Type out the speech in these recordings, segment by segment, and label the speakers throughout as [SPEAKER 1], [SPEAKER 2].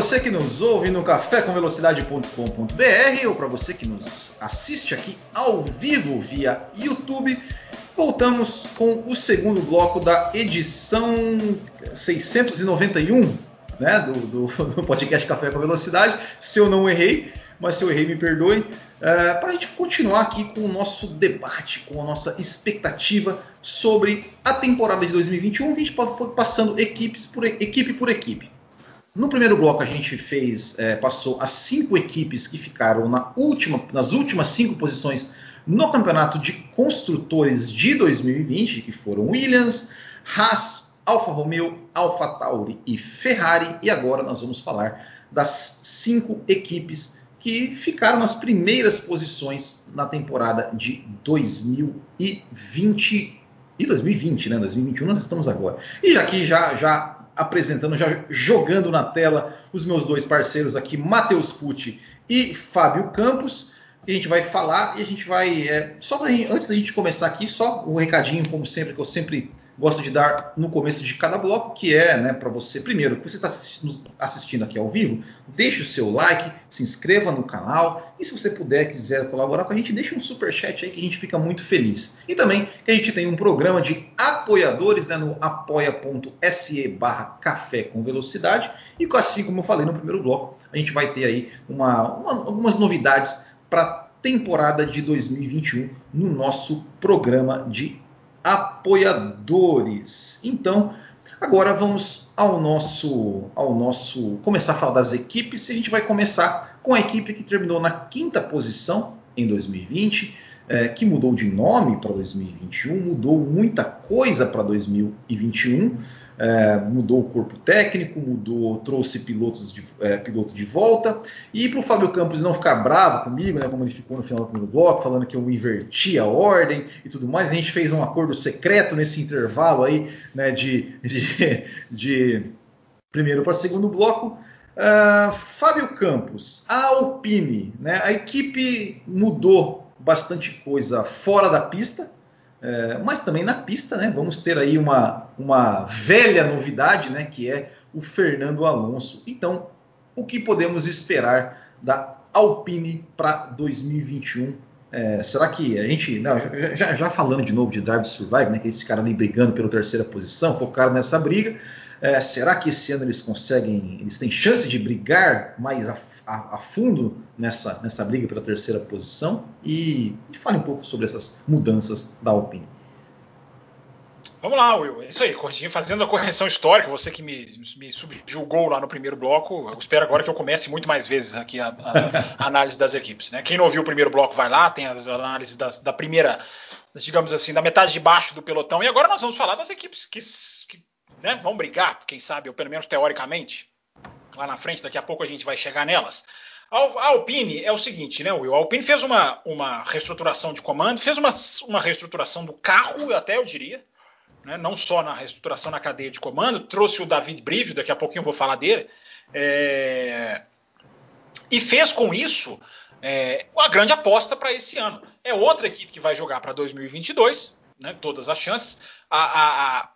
[SPEAKER 1] Você que nos ouve no cafécomvelocidade.com.br ou para você que nos assiste aqui ao vivo via YouTube, voltamos com o segundo bloco da edição 691 né, do, do, do, podcast Café com Velocidade. Se eu não errei, mas se eu errei, me perdoe. É, para a gente continuar aqui com o nosso debate, com a nossa expectativa sobre a temporada de 2021, a gente foi passando equipes por, equipe por equipe. No primeiro bloco a gente fez, é, passou as cinco equipes que ficaram na última, nas últimas cinco posições no campeonato de construtores de 2020, que foram Williams, Haas, Alfa Romeo, Alfa Tauri e Ferrari. E agora nós vamos falar das cinco equipes que ficaram nas primeiras posições na temporada de 2020 e 2020, né? 2021 nós estamos agora. E aqui já já apresentando, já jogando na tela os meus dois parceiros aqui, Matheus Pucci e Fábio Campos que a gente vai falar e a gente vai. É, só para antes da gente começar aqui, só um recadinho, como sempre, que eu sempre gosto de dar no começo de cada bloco, que é né, para você, primeiro, que você está assistindo, assistindo, aqui ao vivo, deixe o seu like, se inscreva no canal e se você puder, quiser colaborar com a gente, deixe um super chat aí que a gente fica muito feliz. E também que a gente tem um programa de apoiadores né, no apoia.se barra café com velocidade e assim como eu falei no primeiro bloco, a gente vai ter aí uma, uma, algumas novidades para a temporada de 2021 no nosso programa de apoiadores. Então, agora vamos ao nosso, ao nosso começar a falar das equipes. E a gente vai começar com a equipe que terminou na quinta posição em 2020, é, que mudou de nome para 2021, mudou muita coisa para 2021 é, mudou o corpo técnico, mudou, trouxe pilotos de, é, piloto de volta. E para o Fábio Campos não ficar bravo comigo, né, como ele ficou no final do primeiro bloco, falando que eu inverti a ordem e tudo mais, a gente fez um acordo secreto nesse intervalo aí né, de, de, de primeiro para segundo bloco. Uh, Fábio Campos, a Alpine, né, a equipe mudou bastante coisa fora da pista, é, mas também na pista, né? Vamos ter aí uma, uma velha novidade, né? Que é o Fernando Alonso. Então, o que podemos esperar da Alpine para 2021? É, será que a gente, não, já, já, falando de novo de Drive to Survive, né? Que esses caras ali brigando pela terceira posição, focaram nessa briga. É, será que esse ano eles conseguem, eles têm chance de brigar mais a, a, a fundo nessa, nessa briga pela terceira posição? E, e fale um pouco sobre essas mudanças da Alpine.
[SPEAKER 2] Vamos lá, Will. É isso aí, fazendo a correção histórica, você que me, me subjugou lá no primeiro bloco, eu espero agora que eu comece muito mais vezes aqui a, a, a análise das equipes. Né? Quem não ouviu o primeiro bloco vai lá, tem as análises das, da primeira, digamos assim, da metade de baixo do pelotão. E agora nós vamos falar das equipes que, que né, vão brigar, quem sabe, ou pelo menos teoricamente, lá na frente, daqui a pouco a gente vai chegar nelas. A Alpine é o seguinte, né, Will? A Alpine fez uma, uma reestruturação de comando, fez uma, uma reestruturação do carro, até eu diria, né, não só na reestruturação na cadeia de comando, trouxe o David Brivio, daqui a pouquinho eu vou falar dele, é, e fez com isso é, uma grande aposta para esse ano. É outra equipe que vai jogar para 2022, né, todas as chances. A, a, a,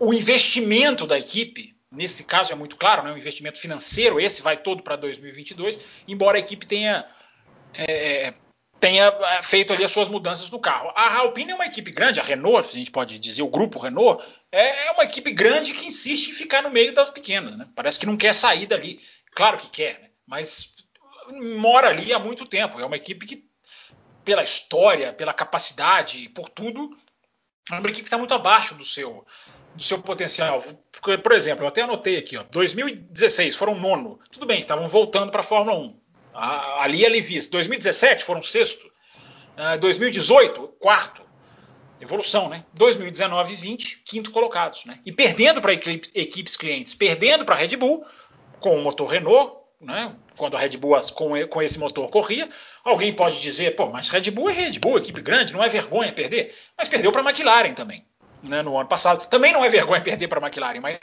[SPEAKER 2] o investimento da equipe, nesse caso é muito claro, né, o investimento financeiro, esse vai todo para 2022, embora a equipe tenha, é, é, tenha é, feito ali as suas mudanças no carro. A Alpine é uma equipe grande, a Renault, a gente pode dizer, o grupo Renault, é, é uma equipe grande que insiste em ficar no meio das pequenas. Né? Parece que não quer sair dali. Claro que quer, né? mas mora ali há muito tempo. É uma equipe que, pela história, pela capacidade, por tudo, é uma equipe que está muito abaixo do seu, do seu potencial. Por exemplo, eu até anotei aqui, ó, 2016 foram nono. Tudo bem, estavam voltando para a Fórmula 1. Ali alivia. 2017 foram sexto. 2018, ah, quarto. Evolução, né? 2019 e 20, quinto colocados, né? E perdendo para equipes, equipes clientes, perdendo para a Red Bull, com o motor Renault, né, quando a Red Bull com, com esse motor corria. Alguém pode dizer, pô, mas Red Bull é Red Bull, equipe grande, não é vergonha perder. Mas perdeu para a McLaren também, né, no ano passado. Também não é vergonha perder para a McLaren, mas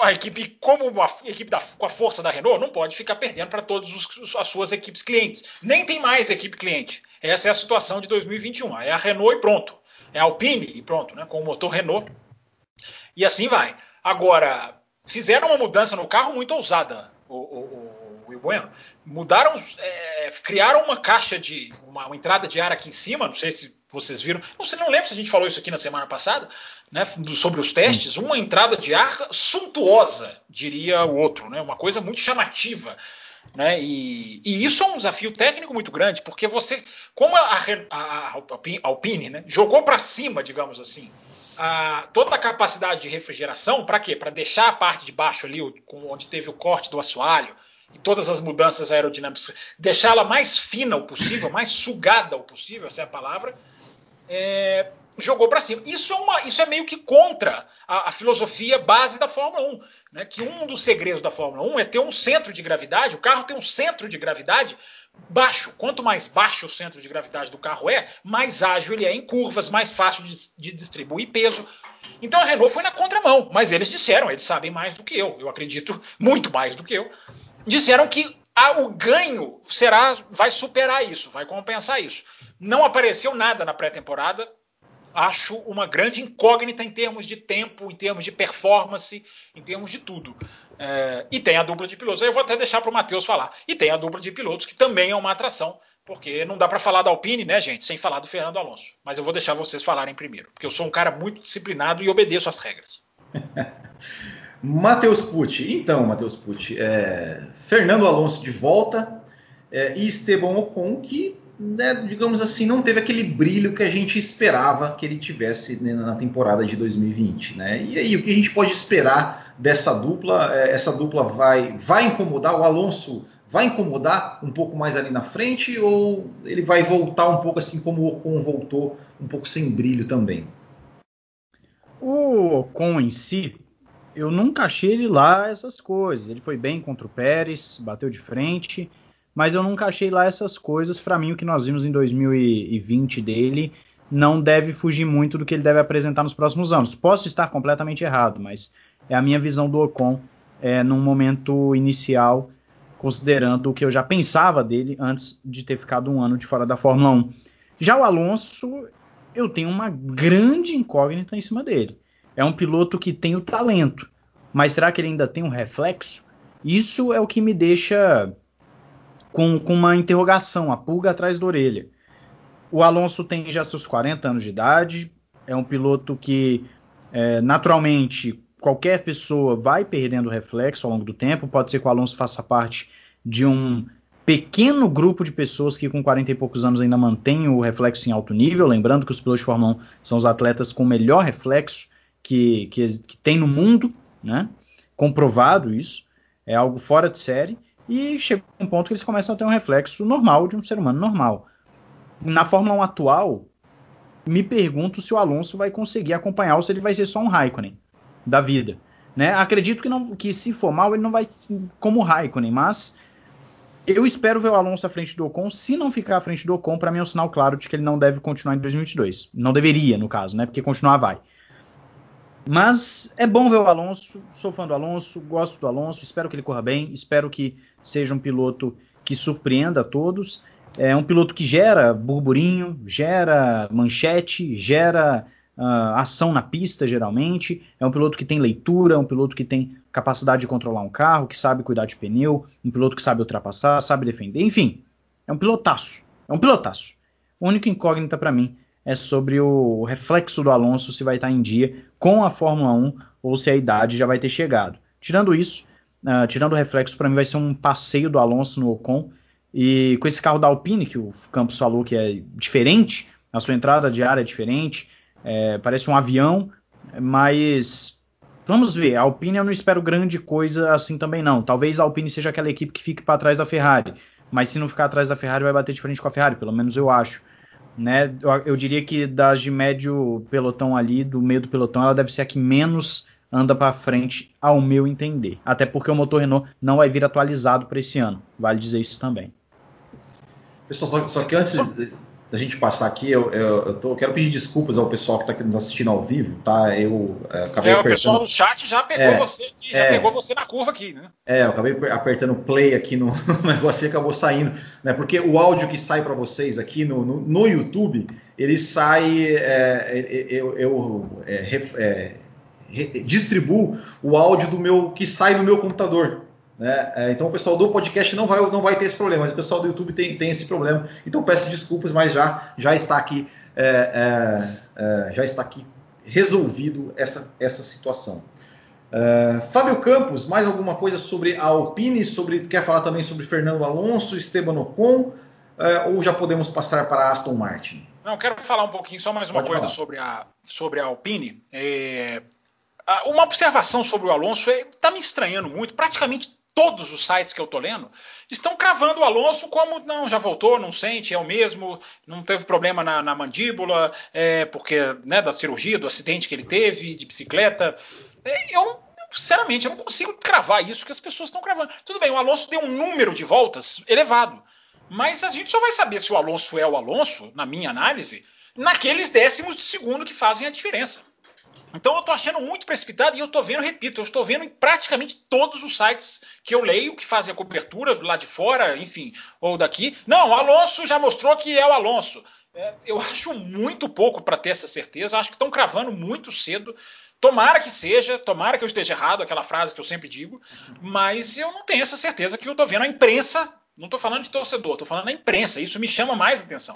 [SPEAKER 2] a equipe, como a equipe da, com a força da Renault, não pode ficar perdendo para todas as suas equipes clientes. Nem tem mais equipe cliente. Essa é a situação de 2021. É a Renault e pronto. É a Alpine e pronto, né, com o motor Renault. E assim vai. Agora, fizeram uma mudança no carro muito ousada, o, o, o, o Bueno. Mudaram, é, criaram uma caixa de. Uma, uma, entrada de ar aqui em cima, não sei se vocês viram. Não sei, não lembro se a gente falou isso aqui na semana passada, né? Sobre os testes, uma entrada de ar suntuosa, diria o outro, né? Uma coisa muito chamativa. Né? E, e, isso é um desafio técnico muito grande, porque você, como a, a, a Alpine né, jogou para cima, digamos assim, a, toda a capacidade de refrigeração, para quê? Para deixar a parte de baixo ali, onde teve o corte do assoalho, e todas as mudanças aerodinâmicas, deixá-la mais fina o possível, mais sugada o possível, essa é a palavra, é, jogou para cima. Isso é, uma, isso é meio que contra a, a, filosofia base da Fórmula 1, né? que um dos segredos da Fórmula 1 é ter um centro de gravidade, o carro tem um centro de gravidade baixo. Quanto mais baixo o centro de gravidade do carro é, mais ágil ele é em curvas, mais fácil de, de distribuir peso. Então a Renault foi na contramão, mas eles disseram, eles sabem mais do que eu, eu acredito muito mais do que eu, disseram que o ganho será, vai superar isso, vai compensar isso. Não apareceu nada na pré-temporada acho uma grande incógnita em termos de tempo, em termos de performance, em termos de tudo. É, e tem a dupla de pilotos. Eu vou até deixar para o Matheus falar. E tem a dupla de pilotos, que também é uma atração, porque não dá para falar da Alpine, né, gente, sem falar do Fernando Alonso. Mas eu vou deixar vocês falarem primeiro, porque eu sou um cara muito disciplinado e obedeço às regras.
[SPEAKER 1] Matheus Pucci. Então, Matheus Pucci, é, Fernando Alonso de volta é, e Esteban Ocon, que né, digamos assim, não teve aquele brilho que a gente esperava que ele tivesse né, na temporada de 2020. Né? E aí, o que a gente pode esperar dessa dupla? É, essa dupla vai, vai incomodar o Alonso? Vai incomodar um pouco mais ali na frente ou ele vai voltar um pouco assim como o Ocon voltou, um pouco sem brilho também?
[SPEAKER 3] O Ocon em si, eu nunca achei ele lá essas coisas. Ele foi bem contra o Pérez, bateu de frente mas eu nunca achei lá essas coisas. Para mim, o que nós vimos em 2020 dele não deve fugir muito do que ele deve apresentar nos próximos anos. Posso estar completamente errado, mas é a minha visão do Ocon é, num momento inicial, considerando o que eu já pensava dele antes de ter ficado um ano de fora da Fórmula 1. Já o Alonso, eu tenho uma grande incógnita em cima dele. É um piloto que tem o talento, mas será que ele ainda tem um reflexo? Isso é o que me deixa com, com uma interrogação, a pulga atrás da orelha. O Alonso tem já seus 40 anos de idade, é um piloto que, é, naturalmente, qualquer pessoa vai perdendo reflexo ao longo do tempo. Pode ser que o Alonso faça parte de um pequeno grupo de pessoas que com 40 e poucos anos ainda mantém o reflexo em alto nível. Lembrando que os pilotos de Fórmula 1 são os atletas com melhor reflexo que, que, que tem no mundo, né? comprovado isso. É algo fora de série e chega um ponto que eles começam a ter um reflexo normal de um ser humano normal. Na Fórmula 1 atual, me pergunto se o Alonso vai conseguir acompanhar ou se ele vai ser só um Raikkonen da vida. Né? Acredito que, não, que se for mal, ele não vai como Raikkonen, mas eu espero ver o Alonso à frente do Ocon. Se não ficar à frente do Ocon, para mim é um sinal claro de que ele não deve continuar em 2022. Não deveria, no caso, né? Porque continuar vai. Mas é bom ver o Alonso, sou fã do Alonso, gosto do Alonso, espero que ele corra bem, espero que seja um piloto que surpreenda a todos. É um piloto que gera burburinho, gera manchete, gera uh, ação na pista, geralmente. É um piloto que tem leitura, um piloto que tem capacidade de controlar um carro, que sabe cuidar de pneu, um piloto que sabe ultrapassar, sabe defender. Enfim, é um pilotaço. É um pilotaço. A única incógnita para mim é sobre o reflexo do Alonso se vai estar em dia com a Fórmula 1 ou se a idade já vai ter chegado. Tirando isso, uh, tirando o reflexo, para mim vai ser um passeio do Alonso no Ocon. E com esse carro da Alpine, que o Campos falou que é diferente, a sua entrada de ar é diferente, é, parece um avião, mas vamos ver. A Alpine eu não espero grande coisa assim também não. Talvez a Alpine seja aquela equipe que fique para trás da Ferrari, mas se não ficar atrás da Ferrari vai bater de frente com a Ferrari, pelo menos eu acho. Né? Eu, eu, diria que das de médio pelotão ali, do meio do pelotão, ela deve ser a que menos anda para frente, ao meu entender. Até porque o motor Renault não vai vir atualizado para esse ano. Vale dizer isso também.
[SPEAKER 1] Pessoal, só, só que antes da gente passar aqui, eu, eu, eu, tô, eu, quero pedir desculpas ao pessoal que está nos assistindo ao vivo, tá? Eu
[SPEAKER 2] é, acabei é, apertando... o pessoal no chat já pegou é, você, já é, pegou você na curva aqui, né?
[SPEAKER 1] É, eu acabei apertando play aqui no, no negócio e acabou saindo, né? Porque o áudio que sai para vocês aqui no, no, no, YouTube, ele sai, é, eu, eu é, distribuo o áudio do meu que sai no meu computador. Né? É, então o pessoal do podcast não vai, não vai ter esse problema, mas o pessoal do YouTube tem, tem esse problema. Então peço desculpas, mas já, já está aqui é, é, é já está aqui resolvido essa, essa situação. É, Fábio Campos, mais alguma coisa sobre a Alpine? Sobre, quer falar também sobre Fernando Alonso, Esteban Ocon? É, ou já podemos passar para a Aston Martin?
[SPEAKER 2] Não, quero falar um pouquinho, só mais uma Pode coisa sobre a, sobre a Alpine. uma observação sobre o Alonso está me estranhando muito. Praticamente todos os sites que eu estou lendo estão cravando o Alonso como não, já voltou, não sente, é o mesmo, não teve problema na, na mandíbula, é, porque né, da cirurgia, do acidente que ele teve, de bicicleta. É, eu, sinceramente, eu não consigo cravar isso que as pessoas estão cravando. Tudo bem, o Alonso deu um número de voltas elevado, mas a gente só vai saber se o Alonso é o Alonso, na minha análise, naqueles décimos de segundo que fazem a diferença. Então eu estou achando muito precipitado e eu estou vendo, repito, eu estou vendo em praticamente todos os sites que eu leio, que fazem a cobertura lá de fora, enfim, ou daqui. Não, o Alonso já mostrou que é o Alonso. É, eu acho muito pouco para ter essa certeza, acho que estão cravando muito cedo. Tomara que seja, tomara que eu esteja errado, aquela frase que eu sempre digo, mas eu não tenho essa certeza que eu estou vendo a imprensa, não estou falando de torcedor, estou falando da imprensa, isso me chama mais atenção.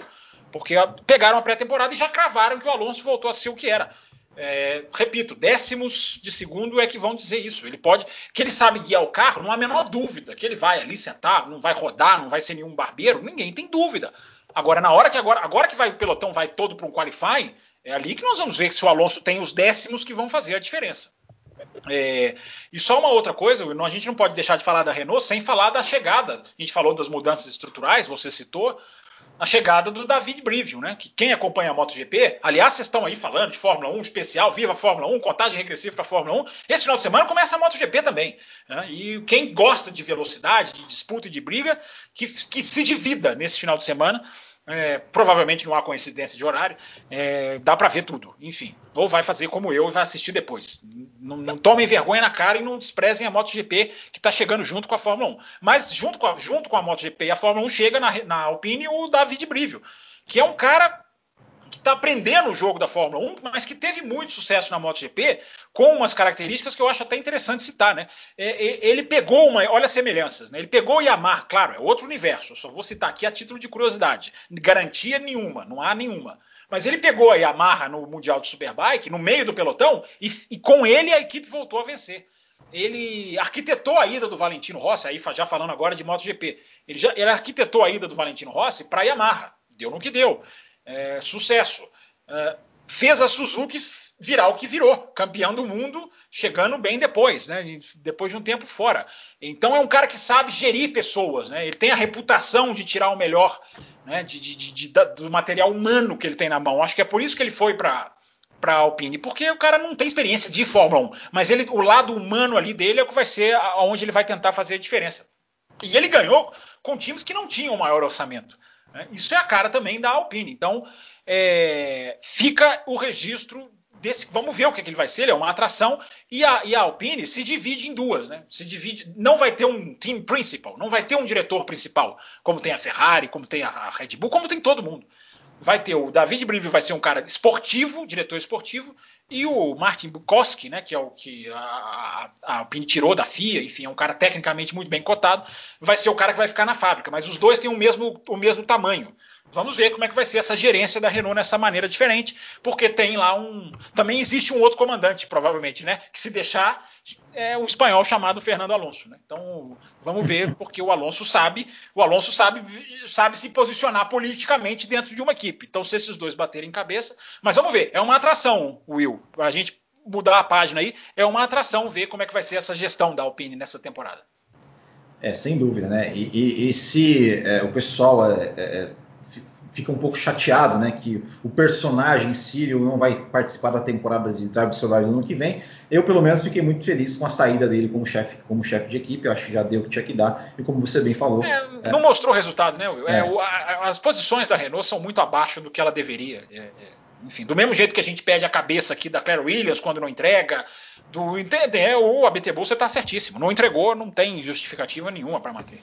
[SPEAKER 2] Porque pegaram a pré-temporada e já cravaram que o Alonso voltou a ser o que era. É, repito, décimos de segundo é que vão dizer isso. Ele pode, que ele sabe guiar o carro, não há a menor dúvida que ele vai ali sentar, não vai rodar, não vai ser nenhum barbeiro, ninguém tem dúvida. Agora, na hora que agora, agora que vai o pelotão vai todo para um qualifying, é ali que nós vamos ver se o Alonso tem os décimos que vão fazer a diferença. É, e só uma outra coisa, a gente não pode deixar de falar da Renault sem falar da chegada. A gente falou das mudanças estruturais, você citou a chegada do David Brivio, né? Que quem acompanha a MotoGP, aliás, vocês estão aí falando de Fórmula 1 especial, viva a Fórmula 1, contagem regressiva para a Fórmula 1. Esse final de semana começa a MotoGP também. Né? E quem gosta de velocidade, de disputa e de briga, que, que se divida nesse final de semana é, provavelmente não há coincidência de horário, é, dá para ver tudo. Enfim, ou vai fazer como eu e vai assistir depois. Não, não, tomem vergonha na cara e não desprezem a MotoGP que está chegando junto com a Fórmula 1. Mas junto com a, junto com a MotoGP e a Fórmula 1 chega na, na Alpine o David Brivio, que é um cara está aprendendo o jogo da Fórmula 1, mas que teve muito sucesso na MotoGP, com umas características que eu acho até interessante citar, né? É, é, ele pegou uma, olha as semelhanças, né? Ele pegou o Yamaha, claro, é outro universo, eu só vou citar aqui a título de curiosidade, garantia nenhuma, não há nenhuma. Mas ele pegou a Yamaha no Mundial de Superbike, no meio do pelotão, e, e com ele a equipe voltou a vencer ele arquitetou a ida do Valentino Rossi, aí já falando agora de MotoGP, ele, já, ele arquitetou a ida do Valentino Rossi para Yamaha, deu no que deu é, sucesso. É, fez a Suzuki virar o que virou, campeão do mundo, chegando bem depois, né? Depois de um tempo fora. Então é um cara que sabe gerir pessoas, né? Ele tem a reputação de tirar o melhor né? de, de, de, do material humano que ele tem na mão. Acho que é por isso que ele foi para para Alpine, porque o cara não tem experiência de Fórmula 1, mas ele, o lado humano ali dele é o que vai ser aonde ele vai tentar fazer a diferença. E ele ganhou com times que não tinham maior orçamento. Né? Isso é a cara também da Alpine. Então, é, fica o registro desse. Vamos ver o que, é que, ele vai ser. Ele é uma atração. E a, e a, Alpine se divide em duas. Né? Se divide, não vai ter um team principal, não vai ter um diretor principal, como tem a Ferrari, como tem a, Red Bull, como tem todo mundo vai ter o David Brivio vai ser um cara esportivo, diretor esportivo, e o Martin Bukowski, né, que é o que a, a, a tirou da FIA, enfim, é um cara tecnicamente muito bem cotado, vai ser o cara que vai ficar na fábrica, mas os dois têm o mesmo, o mesmo tamanho. Vamos ver como é que vai ser essa gerência da Renault nessa maneira diferente, porque tem lá um. Também existe um outro comandante, provavelmente, né? Que se deixar é o espanhol chamado Fernando Alonso. Né? Então vamos ver, porque o Alonso sabe, o Alonso sabe, sabe se posicionar politicamente dentro de uma equipe. Então, se esses dois baterem cabeça, mas vamos ver, é uma atração, Will. A gente mudar a página aí, é uma atração ver como é que vai ser essa gestão da Alpine nessa temporada.
[SPEAKER 1] É, sem dúvida, né? E, e, e se é, o pessoal é, é, fica um pouco chateado, né, que o personagem Cyril não vai participar da temporada de Drive Survival no ano que vem. Eu, pelo menos, fiquei muito feliz com a saída dele como chefe como chefe de equipe. Eu acho que já deu o que tinha que dar. E como você bem falou.
[SPEAKER 2] É, é. não mostrou resultado, né, Will? É. O, a, as posições da Renault são muito abaixo do que ela deveria. É, é, enfim, do mesmo jeito que a gente pede a cabeça aqui da Claire Williams quando não entrega, do é, o ABT Bolsa está certíssimo. Não entregou, não tem justificativa nenhuma para manter.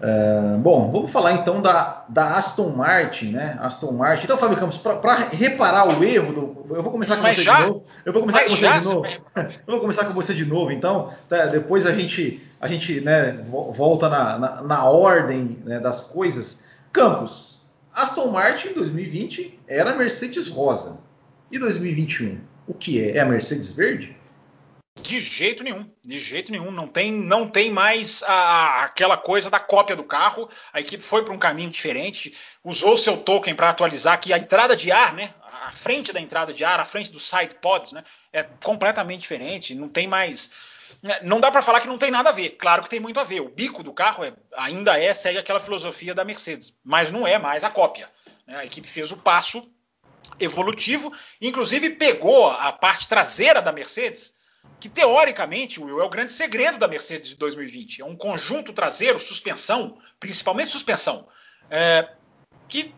[SPEAKER 1] Uh, bom, vamos falar então da, da, Aston Martin, né? Aston Martin. Então, Fábio Campos, para reparar o erro do, eu vou começar com Mas você já? de novo. Eu vou começar Mas com você de novo. eu vou começar com você de novo, então. Tá, depois a gente a gente né, volta na, na, na ordem né, das coisas. Campos, Aston Martin em 2020 era Mercedes rosa. E 2021, o que é? É a Mercedes verde?
[SPEAKER 2] De jeito nenhum, de jeito nenhum. Não tem, não tem mais a, aquela coisa da cópia do carro. A equipe foi para um caminho diferente, usou seu token para atualizar que a entrada de ar, né? A frente da entrada de ar, a frente dos side pods, né? É completamente diferente. Não tem mais. Né, não dá para falar que não tem nada a ver. Claro que tem muito a ver. O bico do carro é, ainda é segue aquela filosofia da Mercedes, mas não é mais a cópia. Né? A equipe fez o passo evolutivo, inclusive pegou a parte traseira da Mercedes que teoricamente, Will, é o grande segredo da Mercedes de 2020. É um conjunto traseiro, suspensão, principalmente suspensão, é, que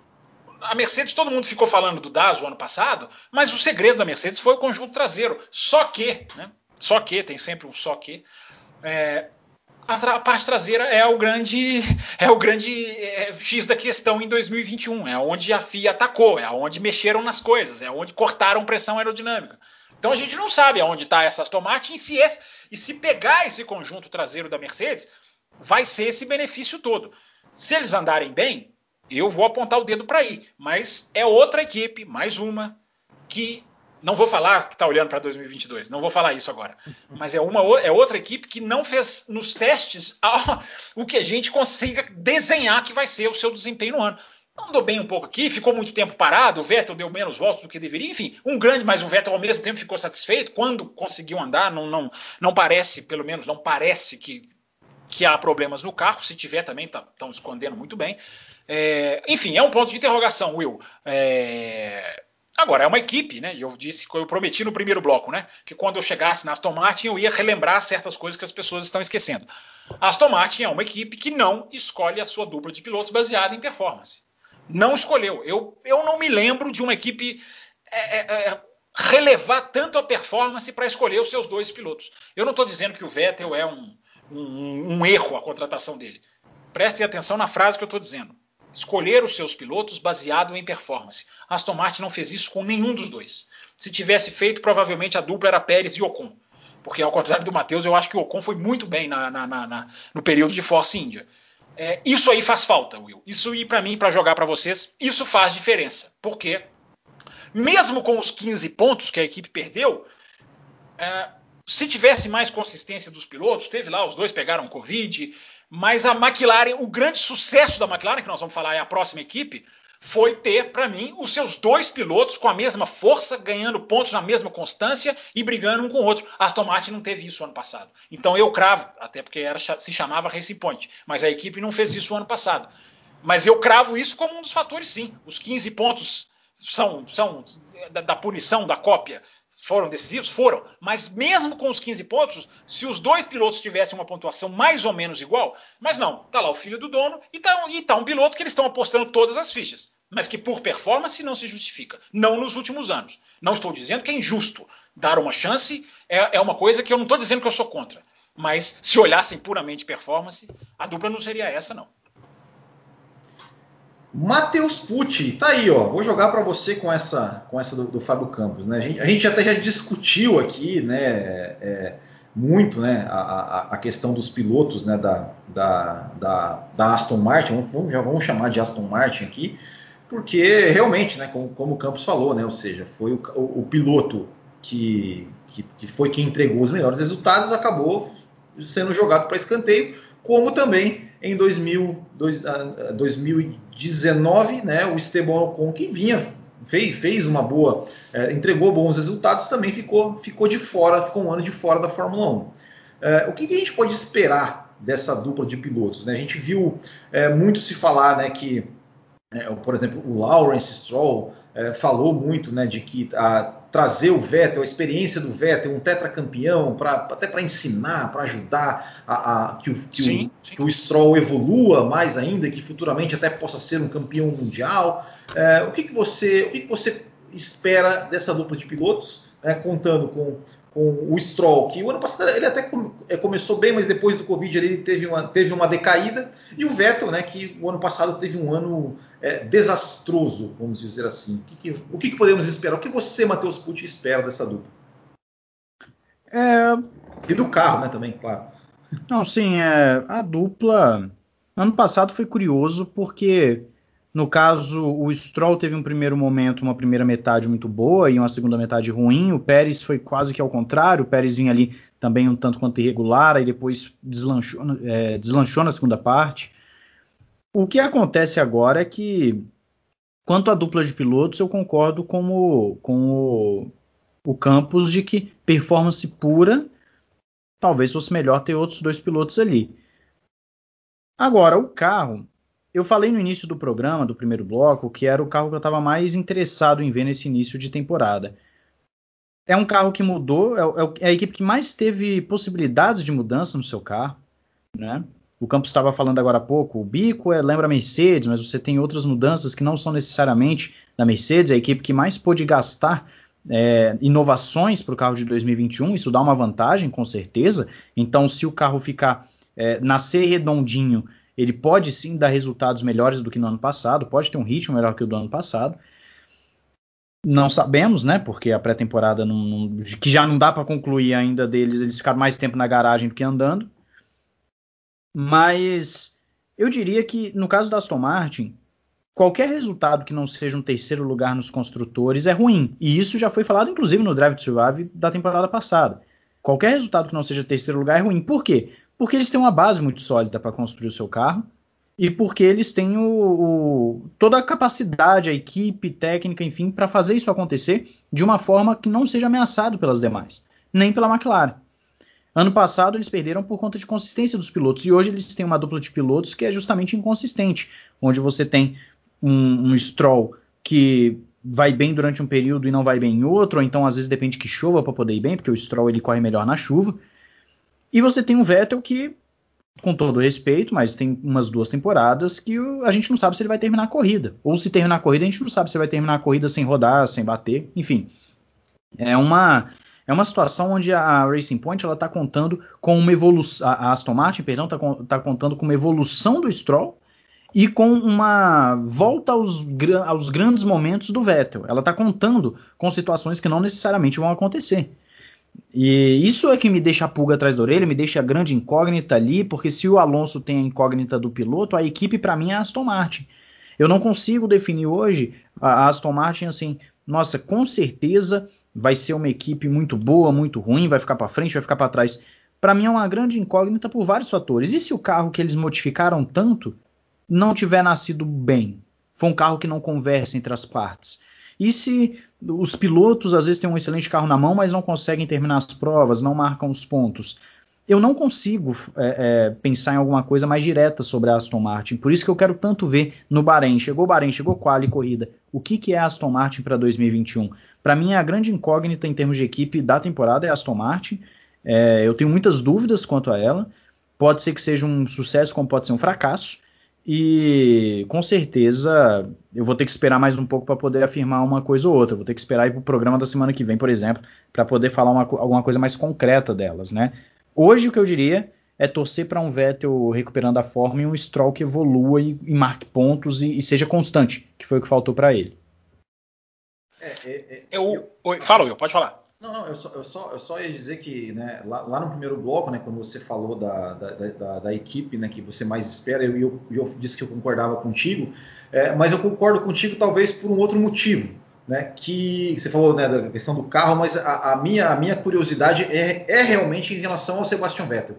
[SPEAKER 2] a Mercedes, todo mundo ficou falando do DAS o ano passado, mas o segredo da Mercedes foi o conjunto traseiro. Só que, né, só que, tem sempre um só que, é, a, parte traseira é o grande é o grande é, X da questão em 2021. É onde a FIA atacou, é onde mexeram nas coisas, é onde cortaram pressão aerodinâmica. Então a gente não sabe aonde está essa Aston Martin e se, esse, e se pegar esse conjunto traseiro da Mercedes, vai ser esse benefício todo. Se eles andarem bem, eu vou apontar o dedo para aí. Mas é outra equipe, mais uma, que não vou falar que está olhando para 2022, não vou falar isso agora. Mas é uma é outra equipe que não fez nos testes o que a gente consiga desenhar que vai ser o seu desempenho no ano andou bem um pouco aqui, ficou muito tempo parado, o Vettel deu menos voltas do que deveria, enfim, um grande, mas o Vettel ao mesmo tempo ficou satisfeito quando conseguiu andar, não, não, não parece, pelo menos não parece que, que há problemas no carro, se tiver também estão tá, escondendo muito bem. É, enfim, é um ponto de interrogação, Will. É, agora, é uma equipe, né? Eu disse eu prometi no primeiro bloco, né? Que quando eu chegasse na Aston Martin eu ia relembrar certas coisas que as pessoas estão esquecendo. A Aston Martin é uma equipe que não escolhe a sua dupla de pilotos baseada em performance não escolheu. Eu, eu não me lembro de uma equipe é, é, é relevar tanto a performance para escolher os seus dois pilotos. Eu não estou dizendo que o Vettel é um, um, um, erro a contratação dele. Prestem atenção na frase que eu estou dizendo. Escolher os seus pilotos baseado em performance. Aston Martin não fez isso com nenhum dos dois. Se tivesse feito, provavelmente a dupla era Pérez e Ocon. Porque, ao contrário do Matheus, eu acho que o Ocon foi muito bem na, na, na, no período de Force India. É, isso aí faz falta, Will. Isso aí para mim, para jogar para vocês, isso faz diferença. Porque mesmo com os 15 pontos que a equipe perdeu, é, se tivesse mais consistência dos pilotos, teve lá, os dois pegaram Covid, mas a McLaren, o grande sucesso da McLaren, que nós vamos falar é a próxima equipe, foi ter, para mim, os seus dois pilotos com a mesma força, ganhando pontos na mesma constância e brigando um com o outro. Aston Martin não teve isso ano passado. Então eu cravo, até porque era, se chamava Racing Point, mas a equipe não fez isso ano passado. Mas eu cravo isso como um dos fatores, sim. Os 15 pontos são, são da, da punição, da cópia, foram decisivos? Foram. Mas mesmo com os 15 pontos, se os dois pilotos tivessem uma pontuação mais ou menos igual, mas não, tá lá o filho do dono e tá, e tá um piloto que eles estão apostando todas as fichas. Mas que por performance não se justifica. Não nos últimos anos. Não estou dizendo que é injusto. Dar uma chance é, é uma coisa que eu não estou dizendo que eu sou contra. Mas se olhassem puramente performance, a dupla não seria essa, não.
[SPEAKER 1] Matheus Pucci, tá aí, ó. Vou jogar para você com essa, com essa do, do Fábio Campos, né? A gente, a gente, até já discutiu aqui, né, é, é muito, né, a, a, questão dos pilotos, né, da, da, da, da Aston Martin. Vamos, já vamos chamar de Aston Martin aqui, porque realmente, né, como, como o Campos falou, né, ou seja, foi o, o, o piloto que, que, que foi quem entregou os melhores resultados, acabou sendo jogado para escanteio, como também em 2000, dois, 2000 19, né, o Esteban Ocon, que vinha, fez, fez uma boa, é, entregou bons resultados, também ficou, ficou de fora, ficou um ano de fora da Fórmula 1. É, o que, que, a gente pode esperar dessa dupla de pilotos? Né? A gente viu é, muito se falar né, que, é, por exemplo, o Lawrence Stroll é, falou muito né, de que a trazer o Vettel, a experiência do Vettel, um tetracampeão, pra, até para ensinar, para ajudar a, a que, o, que, sim, o, sim. que, o, Stroll evolua mais ainda, que futuramente até possa ser um campeão mundial. É, o que, que você, o que, que você espera dessa dupla de pilotos, né, contando com com o Stroll, que o ano passado ele até é, começou bem, mas depois do Covid ele teve uma, teve uma decaída, e o Vettel, né, que o ano passado teve um ano é, desastroso, vamos dizer assim. O, que, que, o que, que, podemos esperar? O que você, Matheus Pucci, espera dessa dupla? É... E do carro, né, também, claro.
[SPEAKER 3] Não, sim, é, a dupla. Ano passado foi curioso porque no caso, o Stroll teve um primeiro momento, uma primeira metade muito boa e uma segunda metade ruim. O Pérez foi quase que ao contrário. O Pérez vinha ali também um tanto quanto irregular, e depois deslanchou, é, deslanchou na segunda parte. O que acontece agora é que, quanto à dupla de pilotos, eu concordo com o, com o, o Campos de que performance pura talvez fosse melhor ter outros dois pilotos ali. Agora, o carro, eu falei no início do programa, do primeiro bloco, que era o carro que eu estava mais interessado em ver nesse início de temporada. É um carro que mudou, é, é, é a equipe que mais teve possibilidades de mudança no seu carro, né? O Campos estava falando agora há pouco, o bico é, lembra a Mercedes, mas você tem outras mudanças que não são necessariamente da Mercedes, é a equipe que mais pôde gastar é, inovações para o carro de 2021, isso dá uma vantagem, com certeza. Então, se o carro ficar é, nascer redondinho ele pode sim dar resultados melhores do que no ano passado, pode ter um ritmo melhor que o do ano passado. Não sabemos, né? Porque a pré-temporada que já não dá para concluir ainda deles, eles ficaram mais tempo na garagem do que andando. Mas eu diria que no caso da Aston Martin, qualquer resultado que não seja um terceiro lugar nos construtores é ruim. E isso já foi falado, inclusive, no Drive to Survive da temporada passada. Qualquer resultado que não seja terceiro lugar é ruim. Por quê? Porque eles têm uma base muito sólida para construir o seu carro e porque eles têm o, o, toda a capacidade, a equipe técnica, enfim, para fazer isso acontecer de uma forma que não seja ameaçado pelas demais, nem pela McLaren. Ano passado eles perderam por conta de consistência dos pilotos e hoje eles têm uma dupla de pilotos que é justamente inconsistente, onde você tem um, um Stroll que vai bem durante um período e não vai bem em outro, ou então às vezes depende que chova para poder ir bem, porque o Stroll ele corre melhor na chuva. E você tem um Vettel que, com todo respeito, mas tem umas duas temporadas que a gente não sabe se ele vai terminar a corrida. Ou se terminar a corrida, a gente não sabe se vai terminar a corrida sem rodar, sem bater, enfim. É uma é uma situação onde a Racing Point ela está contando com uma evolução, a Aston Martin, perdão, está tá contando com uma evolução do Stroll e com uma volta aos, aos grandes momentos do Vettel. Ela está contando com situações que não necessariamente vão acontecer. E isso é que me deixa a pulga atrás da orelha, me deixa a grande incógnita ali, porque se o Alonso tem a incógnita do piloto, a equipe para mim é a Aston Martin. Eu não consigo definir hoje a Aston Martin assim, nossa, com certeza vai ser uma equipe muito boa, muito ruim, vai ficar para frente, vai ficar para trás. Para mim é uma grande incógnita por vários fatores. E se o carro que eles modificaram tanto não tiver nascido bem? Foi um carro que não conversa entre as partes. E se os pilotos às vezes têm um excelente carro na mão, mas não conseguem terminar as provas, não marcam os pontos? Eu não consigo é, é, pensar em alguma coisa mais direta sobre a Aston Martin. Por isso que eu quero tanto ver no Bahrein. Chegou Bahrein, chegou quali corrida. O que, que é a Aston Martin para 2021? Para mim, a grande incógnita em termos de equipe da temporada é a Aston Martin. É, eu tenho muitas dúvidas quanto a ela. Pode ser que seja um sucesso, como pode ser um fracasso. E com certeza eu vou ter que esperar mais um pouco para poder afirmar uma coisa ou outra. vou ter que esperar ir para o programa da semana que vem, por exemplo, para poder falar uma, alguma coisa mais concreta delas, né? Hoje o que eu diria é torcer para um Vettel recuperando a forma e um Stroll que evolua e, e marque pontos e, e, seja constante, que foi o que faltou para ele.
[SPEAKER 2] É, é, é, eu, eu, fala, Will, pode falar.
[SPEAKER 1] Não, não, eu só, eu só, eu só ia dizer que né, lá, lá, no primeiro bloco, né, quando você falou da, da, da, da equipe né, que você mais espera, eu, eu, eu disse que eu concordava contigo, é, mas eu concordo contigo talvez por um outro motivo. Né, que você falou né, da questão do carro, mas a, a, minha, a minha curiosidade é, é realmente em relação ao Sebastian Vettel.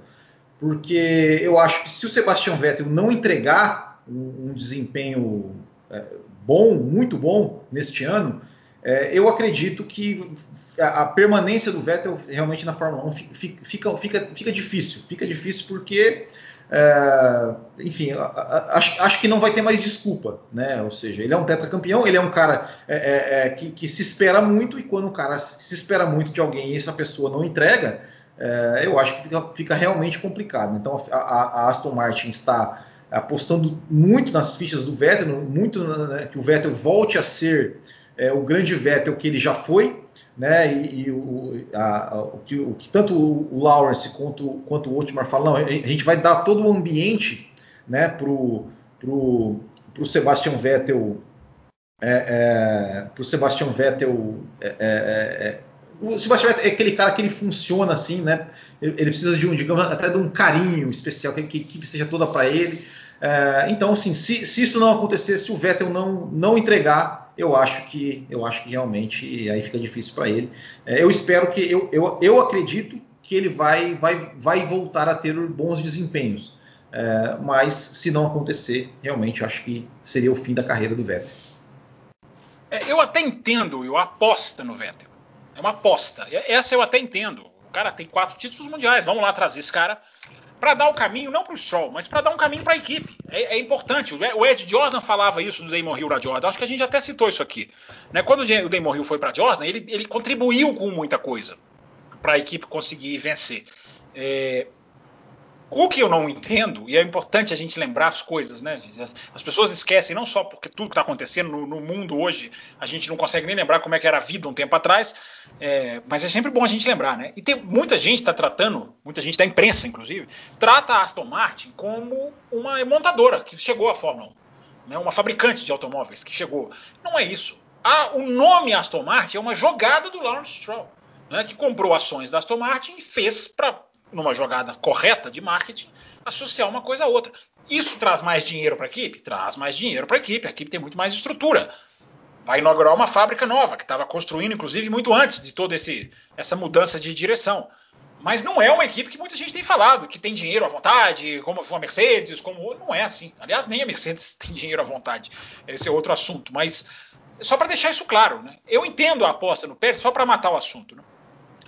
[SPEAKER 1] Porque eu acho que se o Sebastian Vettel não entregar um, um desempenho é, bom, muito bom neste ano, é, eu acredito que a, permanência do Vettel realmente na Fórmula 1 fica, fica, fica, difícil. Fica difícil porque É, enfim, acho, acho, que não vai ter mais desculpa, né? Ou seja, ele é um tetracampeão, ele é um cara é, é, é, que, que, se espera muito, e quando um cara se espera muito de alguém e essa pessoa não entrega, é, eu acho que fica, fica, realmente complicado. Então a, a, Aston Martin está apostando muito nas fichas do Vettel, muito né, que o Vettel volte a ser é, o grande Vettel que ele já foi, né? E, e o, a, o, que, o, que, tanto o Lawrence quanto, quanto o Otmar falam, não, a gente vai dar todo o ambiente, né, pro, pro, pro Sebastian Vettel, é, é, pro Sebastian Vettel, é, é, é, o Sebastian Vettel é aquele cara que ele funciona assim, né? Ele, ele precisa de um, digamos, até de um carinho especial, que, a equipe seja toda para ele. então, assim, se, se isso não acontecer, se o Vettel não, não entregar eu acho que eu acho que realmente aí fica difícil para ele. É, eu espero que eu, eu, eu acredito que ele vai, vai, vai voltar a ter bons desempenhos. É, mas se não acontecer, realmente acho que seria o fim da carreira do Vettel.
[SPEAKER 2] É, eu até entendo, eu aposta no Vettel. É uma aposta. Essa eu até entendo. O cara tem quatro títulos mundiais. Vamos lá trazer esse cara para dar o caminho, não para o Stroll, mas para dar um caminho para a equipe. É, é, importante. O Ed Jordan falava isso do Damon Hill para Jordan. Acho que a gente até citou isso aqui. Né? Quando o Damon Hill foi para Jordan, ele, ele contribuiu com muita coisa para a equipe conseguir vencer. É, o que eu não entendo, e é importante a gente lembrar as coisas, né? As pessoas esquecem, não só porque tudo que está acontecendo no, no, mundo hoje, a gente não consegue nem lembrar como é que era a vida um tempo atrás, é, mas é sempre bom a gente lembrar, né? E tem muita gente está tratando, muita gente da imprensa, inclusive, trata a Aston Martin como uma montadora que chegou à Fórmula 1, né? uma fabricante de automóveis que chegou. Não é isso. Ah, o nome Aston Martin é uma jogada do Lawrence Stroll, né? que comprou ações da Aston Martin e fez para numa jogada correta de marketing, associar uma coisa a outra. Isso traz mais dinheiro para a equipe? Traz mais dinheiro para a equipe. A equipe tem muito mais estrutura. Vai inaugurar uma fábrica nova, que estava construindo, inclusive, muito antes de toda essa mudança de direção. Mas não é uma equipe que muita gente tem falado, que tem dinheiro à vontade, como a Mercedes, como. Não é assim. Aliás, nem a Mercedes tem dinheiro à vontade. Esse é outro assunto. Mas só para deixar isso claro, né? Eu entendo a aposta no Pérez, só para matar o assunto. Né?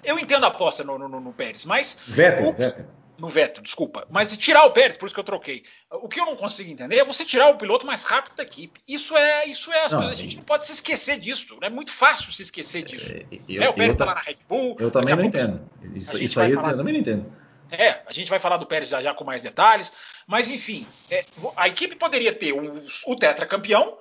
[SPEAKER 2] Eu entendo a aposta no, no, no Pérez, mas.
[SPEAKER 1] Vettel, o, Vettel.
[SPEAKER 2] No Vettel, desculpa. Mas tirar o Pérez, por isso que eu troquei. O que eu não consigo entender é você tirar o piloto mais rápido da equipe. Isso é. Isso é não, a gente não pode se esquecer disso. É muito fácil se esquecer disso. É, eu,
[SPEAKER 1] é
[SPEAKER 2] o Pérez está lá na Red Bull.
[SPEAKER 1] Eu também não entendo. Isso, isso aí eu também não entendo.
[SPEAKER 2] É, a gente vai falar do Pérez já já com mais detalhes. Mas, enfim, é, a equipe poderia ter o, o tetracampeão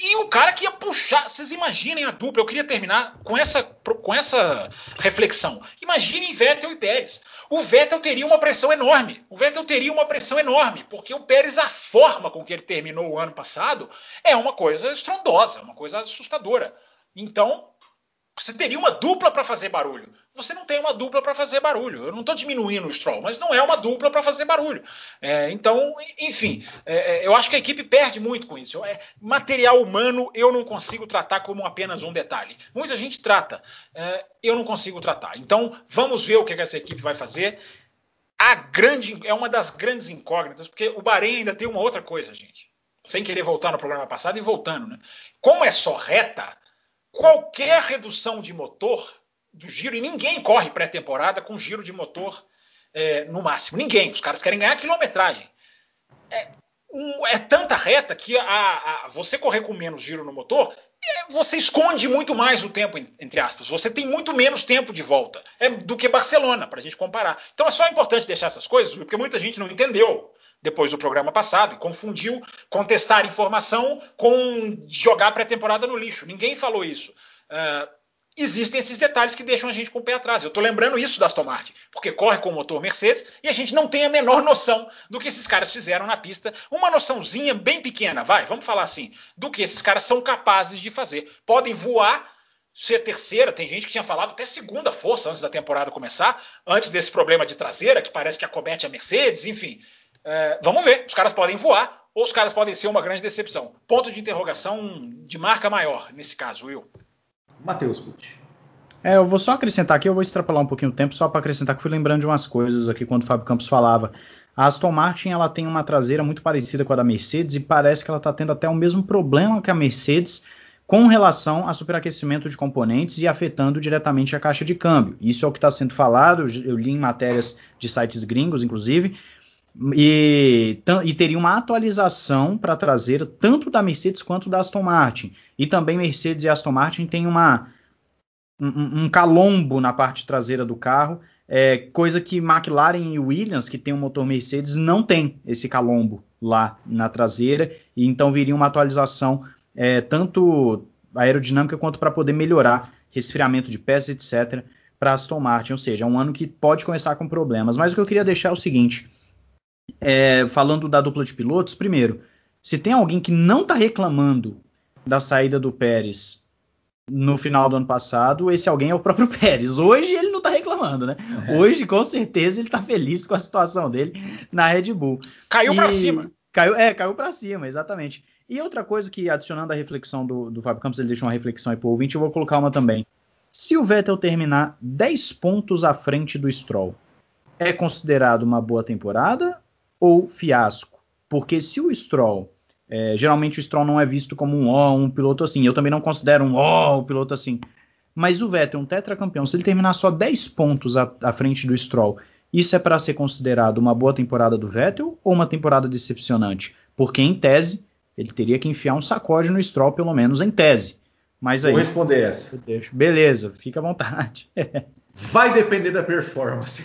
[SPEAKER 2] e o cara que ia puxar, vocês imaginem a dupla. Eu queria terminar com essa, com essa reflexão. Imaginem Vettel e Pérez. O Vettel teria uma pressão enorme. O Vettel teria uma pressão enorme, porque o Pérez, a forma com que ele terminou o ano passado, é uma coisa estrondosa, uma coisa assustadora. Então, você teria uma dupla para fazer barulho. Você não tem uma dupla para fazer barulho. Eu não estou diminuindo o Stroll, mas não é uma dupla para fazer barulho. É, então, enfim, é, é, eu acho que a equipe perde muito com isso. É, material humano eu não consigo tratar como apenas um detalhe. Muita gente trata, é, eu não consigo tratar. Então, vamos ver o que essa equipe vai fazer. A grande é uma das grandes incógnitas, porque o Bahrein ainda tem uma outra coisa, gente. Sem querer voltar no programa passado e voltando, né? Como é só reta, qualquer redução de motor do giro, e ninguém corre pré-temporada com giro de motor é, no máximo. Ninguém. Os caras querem ganhar quilometragem. É, um, é tanta reta que a, a, você correr com menos giro no motor, é, você esconde muito mais o tempo, entre aspas. Você tem muito menos tempo de volta é, do que Barcelona, para a gente comparar. Então é só importante deixar essas coisas, porque muita gente não entendeu depois do programa passado e confundiu contestar informação com jogar pré-temporada no lixo. Ninguém falou isso. Uh, existem esses detalhes que deixam a gente com o pé atrás. Eu estou lembrando isso da Aston Martin, porque corre com o motor Mercedes e a gente não tem a menor noção do que esses caras fizeram na pista. Uma noçãozinha bem pequena, vai, vamos falar assim, do que esses caras são capazes de fazer. Podem voar, ser terceira, tem gente que tinha falado até segunda força antes da temporada começar, antes desse problema de traseira que parece que acomete a Mercedes, enfim. É, vamos ver, os caras podem voar ou os caras podem ser uma grande decepção. Ponto de interrogação de marca maior nesse caso, Will.
[SPEAKER 1] Matheus Pucci.
[SPEAKER 3] É, eu vou só acrescentar aqui, eu vou extrapolar um pouquinho o tempo só para acrescentar que fui lembrando de umas coisas aqui quando o Fábio Campos falava. A Aston Martin ela tem uma traseira muito parecida com a da Mercedes e parece que ela está tendo até o mesmo problema que a Mercedes com relação a superaquecimento de componentes e afetando diretamente a caixa de câmbio. Isso é o que está sendo falado, eu li em matérias de sites gringos, inclusive, E, e, teria uma atualização para trazer tanto da Mercedes quanto da Aston Martin. E também Mercedes e Aston Martin têm uma, um, um calombo na parte traseira do carro, é, coisa que McLaren e Williams, que tem um motor Mercedes, não tem esse calombo lá na traseira. E então viria uma atualização é, tanto aerodinâmica quanto para poder melhorar resfriamento de peças, etc., para Aston Martin. Ou seja, é um ano que pode começar com problemas. Mas o que eu queria deixar é o seguinte é, falando da dupla de pilotos, primeiro, se tem alguém que não está reclamando da saída do Pérez no final do ano passado, esse alguém é o próprio Pérez. Hoje ele não está reclamando, né? É. Hoje, com certeza, ele está feliz com a situação dele na Red Bull.
[SPEAKER 2] Caiu para cima.
[SPEAKER 3] Caiu, é, caiu para cima, exatamente. E outra coisa que, adicionando a reflexão do, do Fábio Campos, ele deixou uma reflexão aí pro ouvinte, eu vou colocar uma também. Se o Vettel terminar 10 pontos à frente do Stroll, é considerado uma boa temporada ou fiasco. Porque se o Stroll, é, geralmente o Stroll não é visto como um ó, um piloto assim. Eu também não considero um ó, um piloto assim. Mas o Vettel, um tetracampeão, se ele terminar só 10 pontos à, à frente do Stroll, isso é para ser considerado uma boa temporada do Vettel ou uma temporada decepcionante? Porque em tese ele teria que enfiar um sacode no Stroll, pelo menos em tese. Mas aí,
[SPEAKER 1] Vou responder essa.
[SPEAKER 3] Beleza, fica à vontade.
[SPEAKER 1] Vai depender da performance.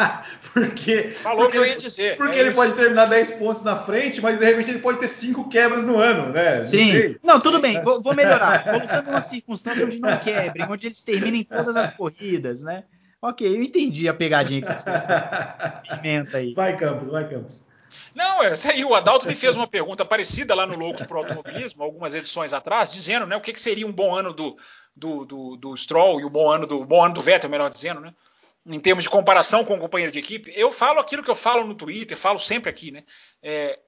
[SPEAKER 1] porque.
[SPEAKER 2] Falou
[SPEAKER 1] porque,
[SPEAKER 2] que eu ia dizer.
[SPEAKER 1] Porque é ele isso. pode terminar 10 pontos na frente, mas de repente ele pode ter 5 quebras no ano, né?
[SPEAKER 3] Sim. Não, tudo bem, vou, vou melhorar. Colocando uma circunstância onde não quebrem, onde eles terminem todas as corridas, né? Ok, eu entendi a pegadinha que você
[SPEAKER 1] pimenta aí. Vai, Campos, vai, Campos.
[SPEAKER 2] Não, é, aí o Adalto me fez uma pergunta parecida lá no Loucos pro Automobilismo, algumas edições atrás, dizendo né, o que, que seria um bom ano do, do, do, do Stroll e o bom ano do bom ano do Vettel, melhor dizendo, né? Em termos de comparação com o companheiro de equipe, eu falo aquilo que eu falo no Twitter, falo sempre aqui, né? É,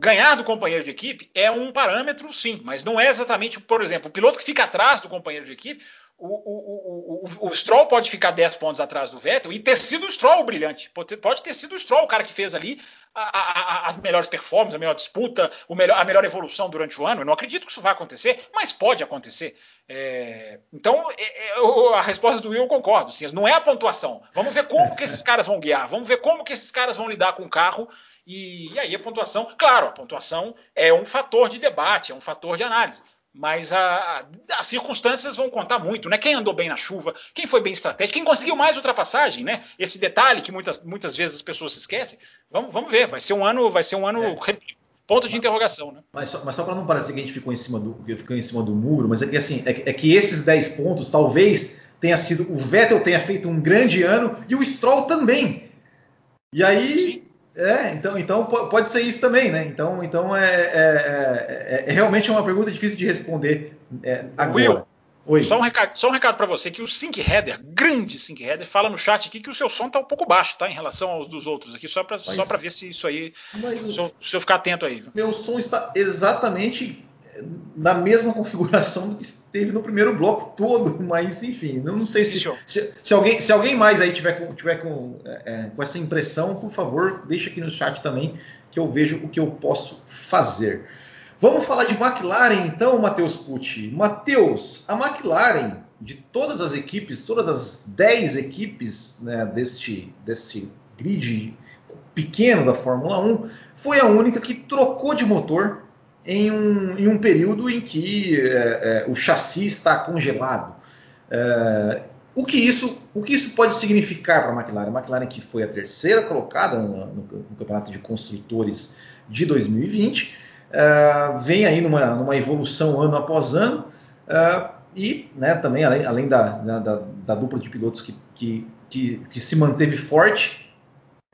[SPEAKER 2] ganhar do companheiro de equipe é um parâmetro, sim, mas não é exatamente, por exemplo, o piloto que fica atrás do companheiro de equipe, o, o, o, o, Stroll pode ficar 10 pontos atrás do Vettel e ter sido o Stroll brilhante. Pode ter, pode ter sido o Stroll o cara que fez ali a, a, a, as melhores performances, a melhor disputa, melhor, a melhor evolução durante o ano. Eu não acredito que isso vai acontecer, mas pode acontecer. É, então, é, é, a resposta do Will eu concordo. Sim, não é a pontuação. Vamos ver como que esses caras vão guiar, vamos ver como que esses caras vão lidar com o carro. E, e aí a pontuação, claro, a pontuação é um fator de debate, é um fator de análise mas a, as circunstâncias vão contar muito, né? Quem andou bem na chuva, quem foi bem estratégico, quem conseguiu mais ultrapassagem, né? Esse detalhe que muitas, muitas vezes as pessoas se esquecem. Vamos, vamos ver, vai ser um ano, vai ser um ano é. ponto de interrogação, né?
[SPEAKER 1] Mas só, só para não parecer que a gente ficou em cima do, ficou em cima do muro, mas é que assim, é, é que esses 10 pontos talvez tenha sido o Vettel tenha feito um grande ano e o Stroll também. E aí Sim. É, então, então pode ser isso também, né? Então, então é, é, é, é realmente uma pergunta difícil de responder é, agora. Will,
[SPEAKER 2] Oi. Só um recado, só um recado para você que o Sync Header, grande Sync Header, fala no chat aqui que o seu som tá um pouco baixo, tá? Em relação aos dos outros aqui, só para só ver se isso aí. Mas, se, eu, se eu ficar atento aí.
[SPEAKER 1] Meu som está exatamente na mesma configuração do que esteve no primeiro bloco todo, mas enfim, não, não sei se, se, se, alguém, se alguém mais aí tiver com, tiver com, é, é, com essa impressão, por favor, deixa aqui no chat também que eu vejo o que eu posso fazer. Vamos falar de McLaren então, Matheus Pucci. Matheus, a McLaren, de todas as equipes, todas as 10 equipes né, deste, deste grid pequeno da Fórmula 1, foi a única que trocou de motor em um, em um período em que é, é, o chassi está congelado. É, o, que isso, o que isso pode significar para a McLaren? A McLaren que foi a terceira colocada no, no, no Campeonato de Construtores de 2020, é, vem aí numa, numa, evolução ano após ano, é, e né, também além, além da, da, da, dupla de pilotos que, que, que, que se manteve forte,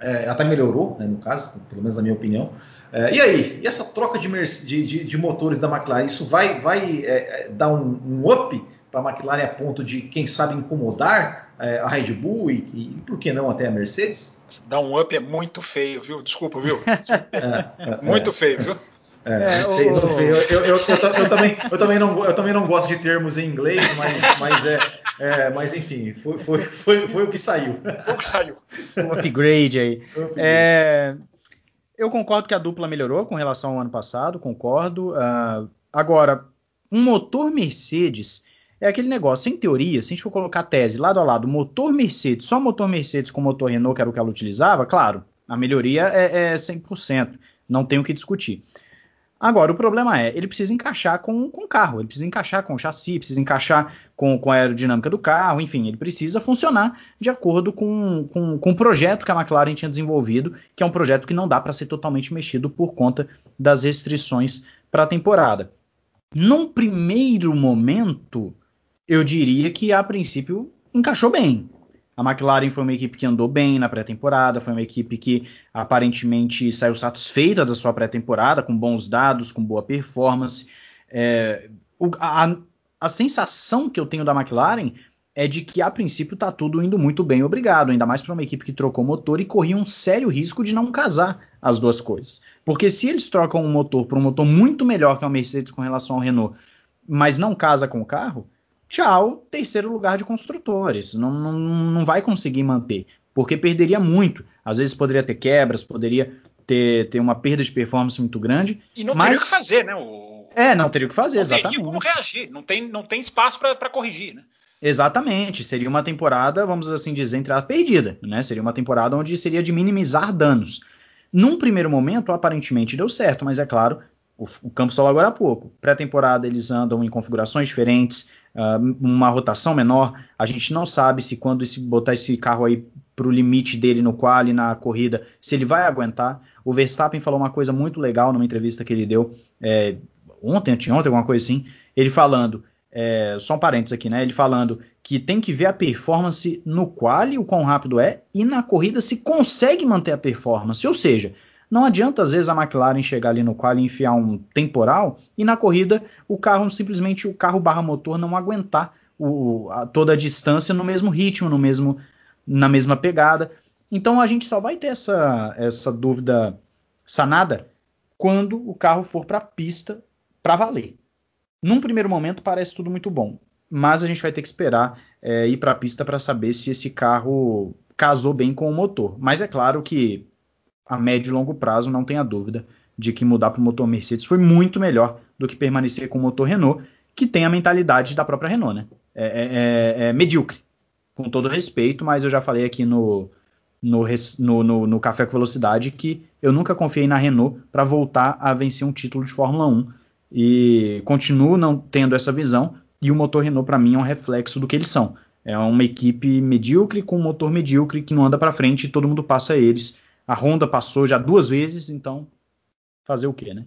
[SPEAKER 1] é, até melhorou, né, no caso, pelo menos na minha opinião. É, e aí, e essa troca de, de, de, motores da McLaren, isso vai, vai é, é dar um, um up para a McLaren a ponto de, quem sabe, incomodar é, a Red Bull e, e, por que não até a Mercedes?
[SPEAKER 2] Dar um up é muito feio, viu? Desculpa, viu? É, muito feio, viu?
[SPEAKER 1] É, feio, feio. Eu, eu, eu, também, eu, também não, eu também não gosto de termos em inglês, mas, mas, é, é mas enfim, foi, foi, foi, foi, o que saiu.
[SPEAKER 2] Foi o que saiu.
[SPEAKER 3] Um upgrade aí. Upgrade. É, eu concordo que a dupla melhorou com relação ao ano passado, concordo. Uh, agora, um motor Mercedes é aquele negócio, em teoria, se a gente for colocar a tese lado a lado, motor Mercedes, só motor Mercedes com motor Renault, que era o que ela utilizava, claro, A melhoria é, é 100%, não tem o que discutir. Agora, o problema é, ele precisa encaixar com, com o carro, ele precisa encaixar com o chassi, precisa encaixar com, com a aerodinâmica do carro, enfim, ele precisa funcionar de acordo com, com, com o projeto que a McLaren tinha desenvolvido, que é um projeto que não dá para ser totalmente mexido por conta das restrições para a temporada. Num primeiro momento, eu diria que a princípio encaixou bem. A McLaren foi uma equipe que andou bem na pré-temporada, foi uma equipe que aparentemente saiu satisfeita da sua pré-temporada, com bons dados, com boa performance. É, o, a, a, sensação que eu tenho da McLaren é de que a princípio está tudo indo muito bem, obrigado, ainda mais para uma equipe que trocou motor e corria um sério risco de não casar as duas coisas. Porque se eles trocam um motor por um motor muito melhor que a Mercedes com relação ao Renault, mas não casa com o carro, tchau, terceiro lugar de construtores. Não, não, não vai conseguir manter, porque perderia muito. Às vezes poderia ter quebras, poderia ter, ter uma perda de performance muito grande.
[SPEAKER 2] E não
[SPEAKER 3] mas...
[SPEAKER 2] teria o que fazer, né? O...
[SPEAKER 3] É, não teria o que fazer,
[SPEAKER 2] não
[SPEAKER 3] exatamente.
[SPEAKER 2] Não como reagir, não tem, não tem espaço para corrigir, né?
[SPEAKER 3] Exatamente, seria uma temporada, vamos assim dizer, entre perdida, né? Seria uma temporada onde seria de minimizar danos. Num primeiro momento, aparentemente deu certo, mas é claro, o, o Campos falou agora há pouco. Pré-temporada eles andam em configurações diferentes, uma rotação menor. A gente não sabe se quando esse, botar esse carro aí para o limite dele no quali na corrida, se ele vai aguentar. O Verstappen falou uma coisa muito legal numa entrevista que ele deu é, ontem, anteontem, alguma coisa assim. Ele falando, é, só um parênteses aqui, né? Ele falando que tem que ver a performance no quali, o quão rápido é, e na corrida se consegue manter a performance. Ou seja, não adianta, às vezes, a McLaren chegar ali no qual e enfiar um temporal e na corrida o carro simplesmente o carro barra motor não aguentar o, a, toda a distância no mesmo ritmo, no mesmo, na mesma pegada. Então a gente só vai ter essa, essa dúvida sanada quando o carro for para a pista para valer. Num primeiro momento parece tudo muito bom, mas a gente vai ter que esperar é, ir para a pista para saber se esse carro casou bem com o motor. Mas é claro que a médio e longo prazo, não tenha dúvida de que mudar para o motor Mercedes foi muito melhor do que permanecer com o motor Renault, que tem a mentalidade da própria Renault, né? É, é, é, é medíocre, com todo respeito, mas eu já falei aqui no, no, no, no, Café com Velocidade que eu nunca confiei na Renault para voltar a vencer um título de Fórmula 1 e continuo não tendo essa visão. E o motor Renault, para mim, é um reflexo do que eles são. É uma equipe medíocre com um motor medíocre que não anda para frente e todo mundo passa eles a Honda passou já duas vezes, então fazer o quê, né?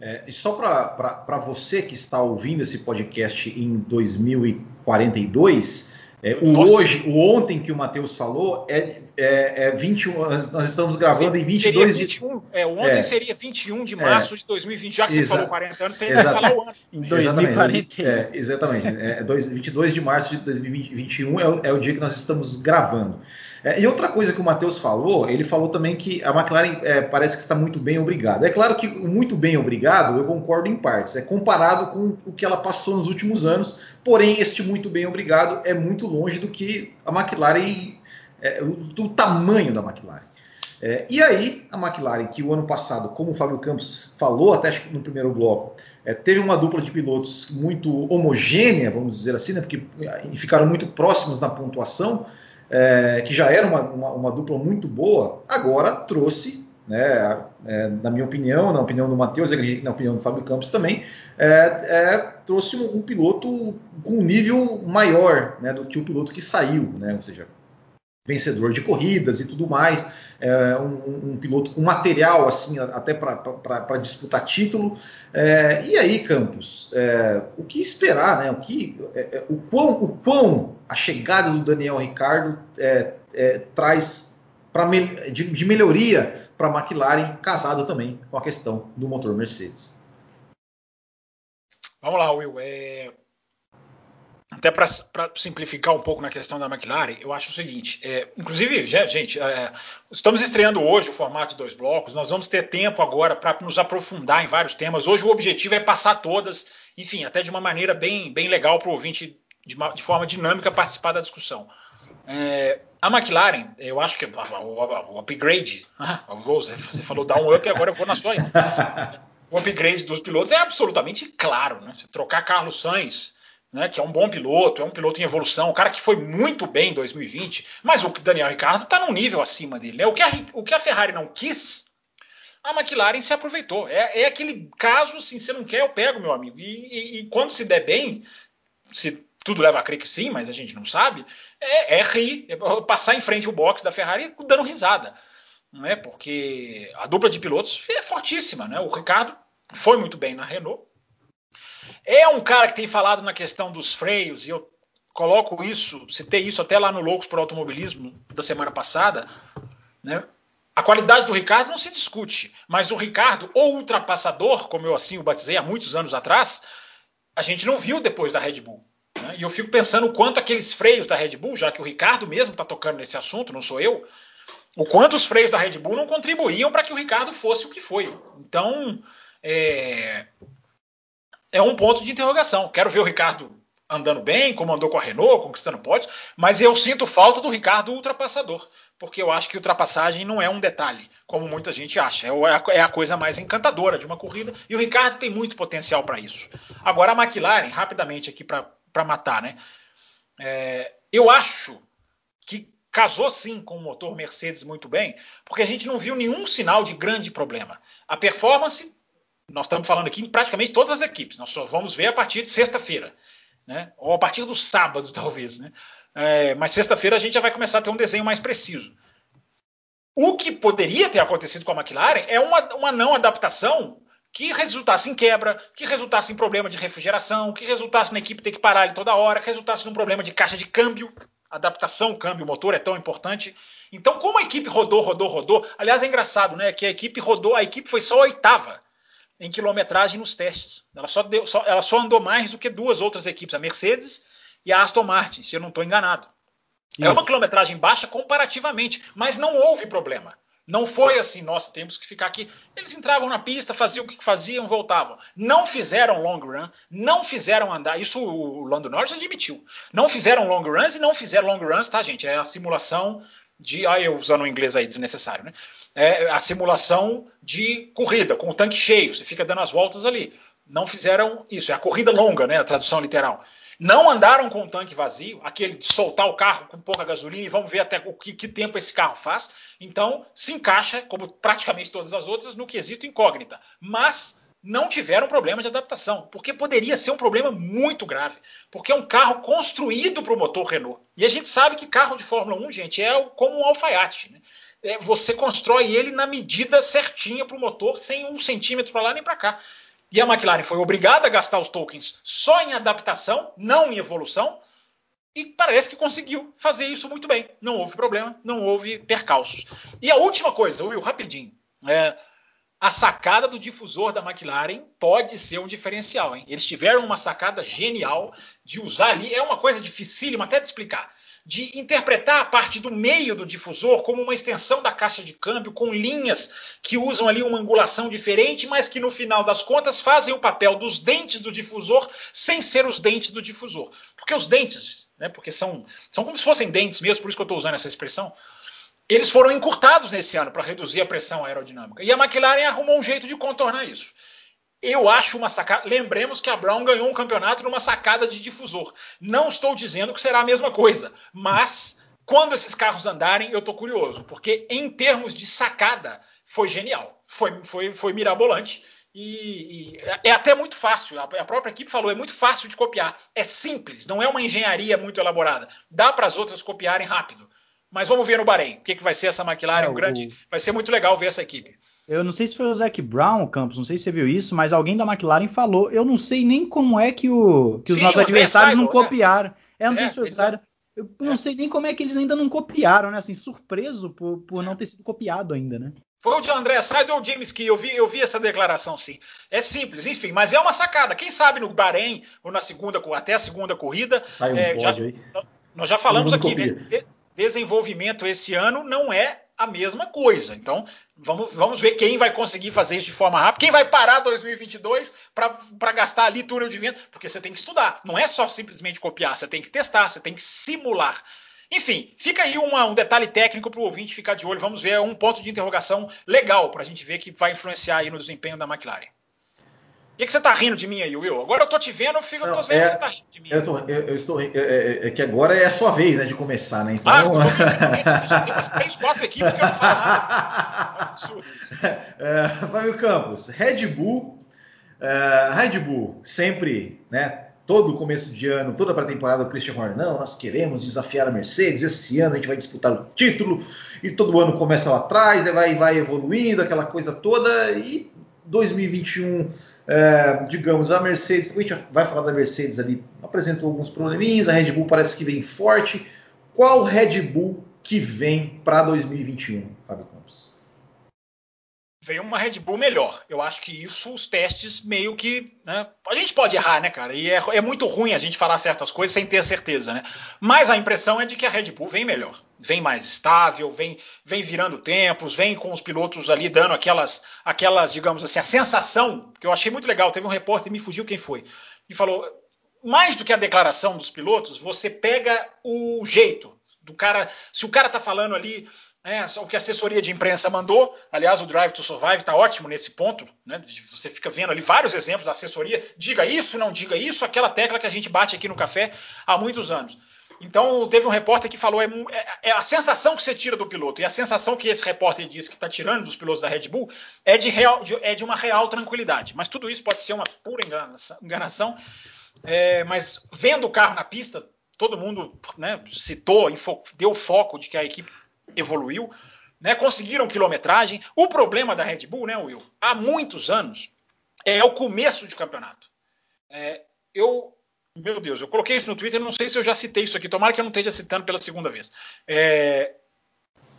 [SPEAKER 1] É, e só para você que está ouvindo esse podcast em 2042, é, o hoje, o ontem que o Matheus falou é, é, é 21. Nós estamos gravando Sim, em 22
[SPEAKER 2] seria 21, de. É, ontem é, seria 21 de março é, de 2020, já que você falou 40 anos, você ainda vai falar o ano.
[SPEAKER 3] Em 2040.
[SPEAKER 1] É, exatamente. É, 22 de março de 2021 é o, é o dia que nós estamos gravando. É, e outra coisa que o Matheus falou, ele falou também que a McLaren é, parece que está muito bem obrigado. É claro que muito bem obrigado eu concordo em partes, é comparado com o que ela passou nos últimos anos, porém este muito bem obrigado é muito longe do que a McLaren, é, do tamanho da McLaren. É, e aí, a McLaren, que o ano passado, como o Fábio Campos falou até no primeiro bloco, é, teve uma dupla de pilotos muito homogênea, vamos dizer assim, né, porque ficaram muito próximos na pontuação é, que já era uma, uma, uma, dupla muito boa, agora trouxe, né, é, na minha opinião, na opinião do Matheus na opinião do Fábio Campos também, é, é, trouxe um, um, piloto com um nível maior né, do que o piloto que saiu, né, ou seja, vencedor de corridas e tudo mais, é, um, um, piloto com material assim até para disputar título. É, e aí, Campos, é, o que esperar, né? O que, é, é, o quão, o quão a chegada do Daniel Ricardo é, traz pra, de, de melhoria para a McLaren, casado também com a questão do motor Mercedes.
[SPEAKER 2] Vamos lá, Will. É, até para simplificar um pouco na questão da McLaren, eu acho o seguinte: é, inclusive, gente, é, estamos estreando hoje o formato de dois blocos, nós vamos ter tempo agora para nos aprofundar em vários temas. Hoje o objetivo é passar todas, enfim, até de uma maneira bem, bem legal para o ouvinte, de, de, forma dinâmica, participar da discussão. É, a McLaren, eu acho que o, o, upgrade, vou, você falou dar um up, agora eu vou na sua. o upgrade dos pilotos é absolutamente claro. Né? Se trocar Carlos Sainz né, que é um bom piloto, é um piloto em evolução, um cara que foi muito bem em 2020, mas o Daniel Ricciardo está num nível acima dele. Né? O, que a, o que a Ferrari não quis, a McLaren se aproveitou. É, é aquele caso, assim, você não quer, eu pego, meu amigo. E, e, e, quando se der bem, se tudo leva a crer que sim, mas a gente não sabe, é, é rir, é passar em frente o box da Ferrari dando risada. Né? Porque a dupla de pilotos é fortíssima. Né? O Ricardo foi muito bem na Renault, é um cara que tem falado na questão dos freios, e eu coloco isso, citei isso até lá no Loucos por Automobilismo da semana passada, né? A qualidade do Ricardo não se discute, mas o Ricardo, o ultrapassador, como eu assim o batizei há muitos anos atrás, a gente não viu depois da Red Bull. Né? E eu fico pensando o quanto aqueles freios da Red Bull, já que o Ricardo mesmo está tocando nesse assunto, não sou eu, o quanto os freios da Red Bull não contribuíam para que o Ricardo fosse o que foi. Então, é, é um ponto de interrogação. Quero ver o Ricardo andando bem, como andou com a Renault, conquistando pódios, mas eu sinto falta do Ricardo ultrapassador, porque eu acho que ultrapassagem não é um detalhe, como muita gente acha. É, é a coisa mais encantadora de uma corrida, e o Ricardo tem muito potencial para isso. Agora, a McLaren, rapidamente aqui para matar, né? É, eu acho que casou sim com o motor Mercedes muito bem, porque a gente não viu nenhum sinal de grande problema. A performance nós estamos falando aqui em praticamente todas as equipes. Nós só vamos ver a partir de sexta-feira, né? ou a partir do sábado, talvez. Né? É, mas sexta-feira a gente já vai começar a ter um desenho mais preciso. O que poderia ter acontecido com a McLaren é uma, uma não adaptação que resultasse em quebra, que resultasse em problema de refrigeração, que resultasse na equipe ter que parar ele toda hora, que resultasse num problema de caixa de câmbio. Adaptação, câmbio, motor é tão importante. Então, como a equipe rodou, rodou, rodou, aliás, é engraçado, né? Que a equipe rodou, a equipe foi só a oitava em quilometragem nos testes. Ela só, deu, só, ela só andou mais do que duas outras equipes, a Mercedes e a Aston Martin, se eu não estou enganado. Isso. É uma quilometragem baixa comparativamente, mas não houve problema. Não foi assim, nossa, temos que ficar aqui. Eles entravam na pista, faziam o que faziam, voltavam. Não fizeram long run, não fizeram andar. Isso o Lando Norris admitiu. Não fizeram long runs e não fizeram long runs, tá, gente? É a simulação de. Ah, eu usando o inglês aí desnecessário, né? É a simulação de corrida, com o tanque cheio, você fica dando as voltas ali. Não fizeram isso, é a corrida longa, né? A tradução literal. Não andaram com o tanque vazio, aquele de soltar o carro com pouca gasolina e vamos ver até o que, que tempo esse carro faz. Então, se encaixa, como praticamente todas as outras, no quesito incógnita. Mas não tiveram problema de adaptação, porque poderia ser um problema muito grave, porque é um carro construído para o motor Renault. E a gente sabe que carro de Fórmula 1, gente, é como um alfaiate. Né? É, você constrói ele na medida certinha para o motor, sem um centímetro para lá nem para cá. E a McLaren foi obrigada a gastar os tokens só em adaptação, não em evolução, e parece que conseguiu fazer isso muito bem. Não houve problema, não houve percalços. E a última coisa, Will, rapidinho. É, a sacada do difusor da McLaren pode ser um diferencial. Hein? Eles tiveram uma sacada genial de usar ali. É uma coisa dificílima até de explicar. De interpretar a parte do meio do difusor como uma extensão da caixa de câmbio, com linhas que usam ali uma angulação diferente, mas que no final das contas fazem o papel dos dentes do difusor sem ser os dentes do difusor. Porque os dentes, né, porque são, são como se fossem dentes mesmo, por isso que eu estou usando essa expressão, eles foram encurtados nesse ano para reduzir a pressão aerodinâmica. E a McLaren arrumou um jeito de contornar isso. Eu acho uma sacada. Lembremos que a Brown ganhou um campeonato numa sacada de difusor. Não estou dizendo que será a mesma coisa, mas quando esses carros andarem, eu estou curioso, porque em termos de sacada, foi genial. Foi, foi, foi mirabolante. E, e, é até muito fácil, a própria equipe falou, é muito fácil de copiar. É simples, não é uma engenharia muito elaborada. Dá para as outras copiarem rápido. Mas vamos ver no Bahrein. O que, que vai ser essa McLaren? É, grande. Vai ser muito legal ver essa equipe.
[SPEAKER 3] Eu não sei se foi o Zac Brown, Campos, não sei se você viu isso, mas alguém da McLaren falou. Eu não sei nem como é que, o, que os Sim, nossos adversários não copiaram. É, é não sei se foi o. Eu não é. sei nem como é que eles ainda não copiaram, né? Assim, surpreso por, por não ter sido copiado ainda, né?
[SPEAKER 2] Foi o de André Seidel ou o James Key? Eu vi, eu vi essa declaração, sim. É simples, enfim, mas é uma sacada. Quem sabe no Bahrein, ou na segunda, até a segunda corrida.
[SPEAKER 1] Sai um é, já, aí.
[SPEAKER 2] Nós já falamos aqui, né? desenvolvimento esse ano não é a mesma coisa. Então, vamos, vamos ver quem vai conseguir fazer isso de forma rápida, quem vai parar 2022 para gastar ali túnel de vento, porque você tem que estudar. Não é só simplesmente copiar, você tem que testar, você tem que simular. Enfim, fica aí uma, um detalhe técnico para o ouvinte ficar de olho. Vamos ver um ponto de interrogação legal para a gente ver que vai influenciar aí no desempenho da McLaren. Que, que você tá rindo de mim aí, Will? Agora eu tô te vendo, eu fico, não, tô vendo é, que você tá rindo de mim.
[SPEAKER 1] Eu, tô, eu, eu estou é, é, é, que agora é a sua vez, né, de começar, né? Então...
[SPEAKER 2] Ah, já tem umas três, quatro equipes que eu não falo nada.
[SPEAKER 1] É, Fábio Campos, Red Bull, uh, Red Bull sempre, né? Todo começo de ano, toda pré-temporada, o Christian Horner, não, nós queremos desafiar a Mercedes, esse ano a gente vai disputar o título, e todo ano começa lá atrás, vai, vai evoluindo, aquela coisa toda, e 2021 é, digamos, a Mercedes, a gente vai falar da Mercedes ali, apresentou alguns probleminhas, a Red Bull parece que vem forte. Qual Red Bull que vem para 2021, Fábio Campos?
[SPEAKER 2] Vem uma Red Bull melhor. Eu acho que isso, os testes meio que. Né? A gente pode errar, né, cara? E é, é, muito ruim a gente falar certas coisas sem ter certeza, né? Mas a impressão é de que a Red Bull vem melhor vem mais estável, vem, vem virando tempos, vem com os pilotos ali dando aquelas, aquelas, digamos assim, a sensação, que eu achei muito legal. Teve um repórter, me fugiu quem foi, que falou: mais do que a declaração dos pilotos, você pega o jeito do cara. Se o cara tá falando ali. É, o que a assessoria de imprensa mandou, aliás, o Drive to Survive está ótimo nesse ponto, né? Você fica vendo ali vários exemplos da assessoria, diga isso, não diga isso, aquela tecla que a gente bate aqui no café há muitos anos. Então, teve um repórter que falou: é, é, é, a sensação que você tira do piloto, e a sensação que esse repórter disse que está tirando dos pilotos da Red Bull é de, real, de, é de uma real tranquilidade. Mas tudo isso pode ser uma pura enganação. enganação é, mas vendo o carro na pista, todo mundo né, citou deu foco de que a equipe evoluiu, né, conseguiram quilometragem. O problema da Red Bull, né, Will, há muitos anos, é o começo de campeonato. É, eu meu Deus, eu coloquei isso no Twitter, não sei se eu já citei isso aqui, tomara que eu não esteja citando pela segunda vez. É,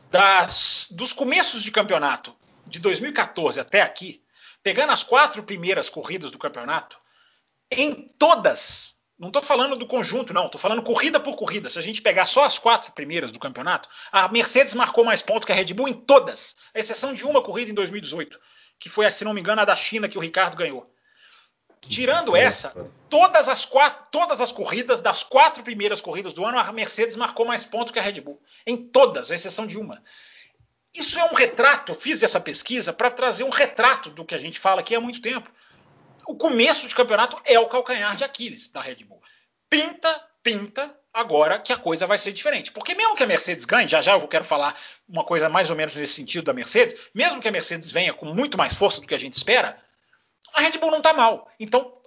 [SPEAKER 2] das, dos começos de campeonato de 2014 até aqui, pegando as quatro primeiras corridas do campeonato, em todas, não estou falando do conjunto, não, estou falando corrida por corrida. Se a gente pegar só as quatro primeiras do campeonato, a Mercedes marcou mais pontos que a Red Bull em todas, a exceção de uma corrida em 2018, que foi, se não me engano, a da China que o Ricardo ganhou. Tirando essa, todas as, quatro, todas as corridas, das quatro primeiras corridas do ano, a Mercedes marcou mais pontos que a Red Bull. Em todas, à exceção de uma. Isso é um retrato, eu fiz essa pesquisa para trazer um retrato do que a gente fala aqui há muito tempo. O começo de campeonato é o calcanhar de Aquiles da Red Bull. Pinta, pinta, agora que a coisa vai ser diferente. Porque mesmo que a Mercedes ganhe, já já eu quero falar uma coisa mais ou menos nesse sentido da Mercedes, mesmo que a Mercedes venha com muito mais força do que a gente espera, a Red Bull não está mal. Então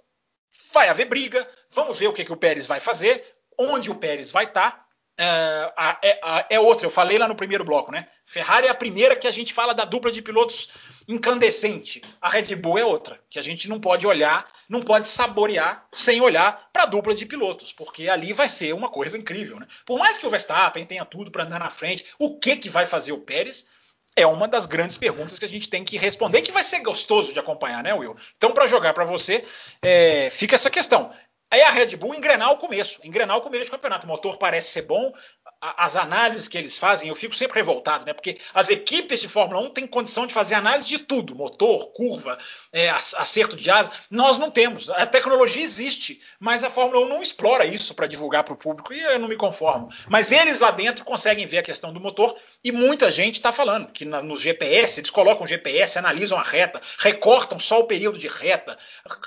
[SPEAKER 2] vai haver briga, vamos ver o que, que o Pérez vai fazer, onde o Pérez vai estar. Tá. É, é, é, outra, eu falei lá no primeiro bloco, né? Ferrari é a primeira que a gente fala da dupla de pilotos incandescente. A Red Bull é outra, que a gente não pode olhar, não pode saborear sem olhar para a dupla de pilotos, porque ali vai ser uma coisa incrível, né? Por mais que o Verstappen tenha tudo para andar na frente, o que que vai fazer o Pérez? é uma das grandes perguntas que a gente tem que responder, que vai ser gostoso de acompanhar, né, Will? Então, para jogar para você, é, fica essa questão. Aí a Red Bull engrenar o começo, engrenar o começo do campeonato. O motor parece ser bom, as análises que eles fazem, eu fico sempre revoltado, né? Porque as equipes de Fórmula 1 têm condição de fazer análise de tudo: motor, curva, é, acerto de asa. Nós não temos. A tecnologia existe, mas a Fórmula 1 não explora isso para divulgar para o público e eu não me conformo. Mas eles lá dentro conseguem ver a questão do motor e muita gente está falando que na, no GPS, eles colocam o GPS, analisam a reta, recortam só o período de reta,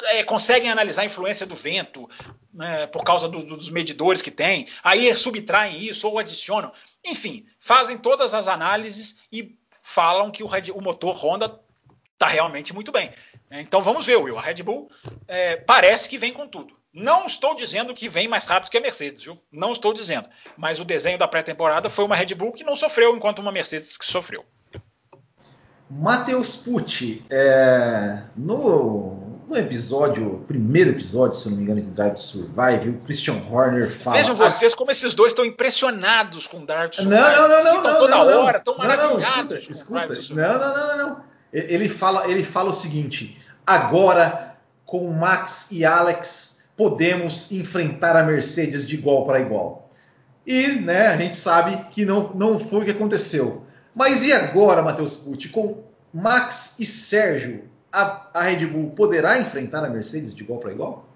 [SPEAKER 2] é, conseguem analisar a influência do vento, né, por causa do, dos medidores que tem, aí subtraem isso ou adicionam. Enfim, fazem todas as análises e falam que o, o motor Honda está realmente muito bem. Então vamos ver, Will. A Red Bull é, parece que vem com tudo. Não estou dizendo que vem mais rápido que a Mercedes, viu? Não estou dizendo. Mas o desenho da pré-temporada foi uma Red Bull que não sofreu, enquanto uma Mercedes que sofreu.
[SPEAKER 1] Matheus Pucci, é, no no episódio, primeiro episódio, se eu não me engano, de Drive to Survive, o Christian Horner fala.
[SPEAKER 2] Vejam vocês como esses dois estão impressionados com Drive to
[SPEAKER 1] Survive. Não, não, não, não.
[SPEAKER 2] Estão toda
[SPEAKER 1] não,
[SPEAKER 2] hora, estão maravilhados.
[SPEAKER 1] Não, escuta, escuta. Não, não, não, não, não. Ele fala, ele fala o seguinte: agora com Max e Alex podemos enfrentar a Mercedes de igual para igual. E, né, a gente sabe que não, não foi o que aconteceu. Mas e agora, Matheus Pucci, com Max e Sérgio a, a Red Bull poderá enfrentar a Mercedes de igual para igual?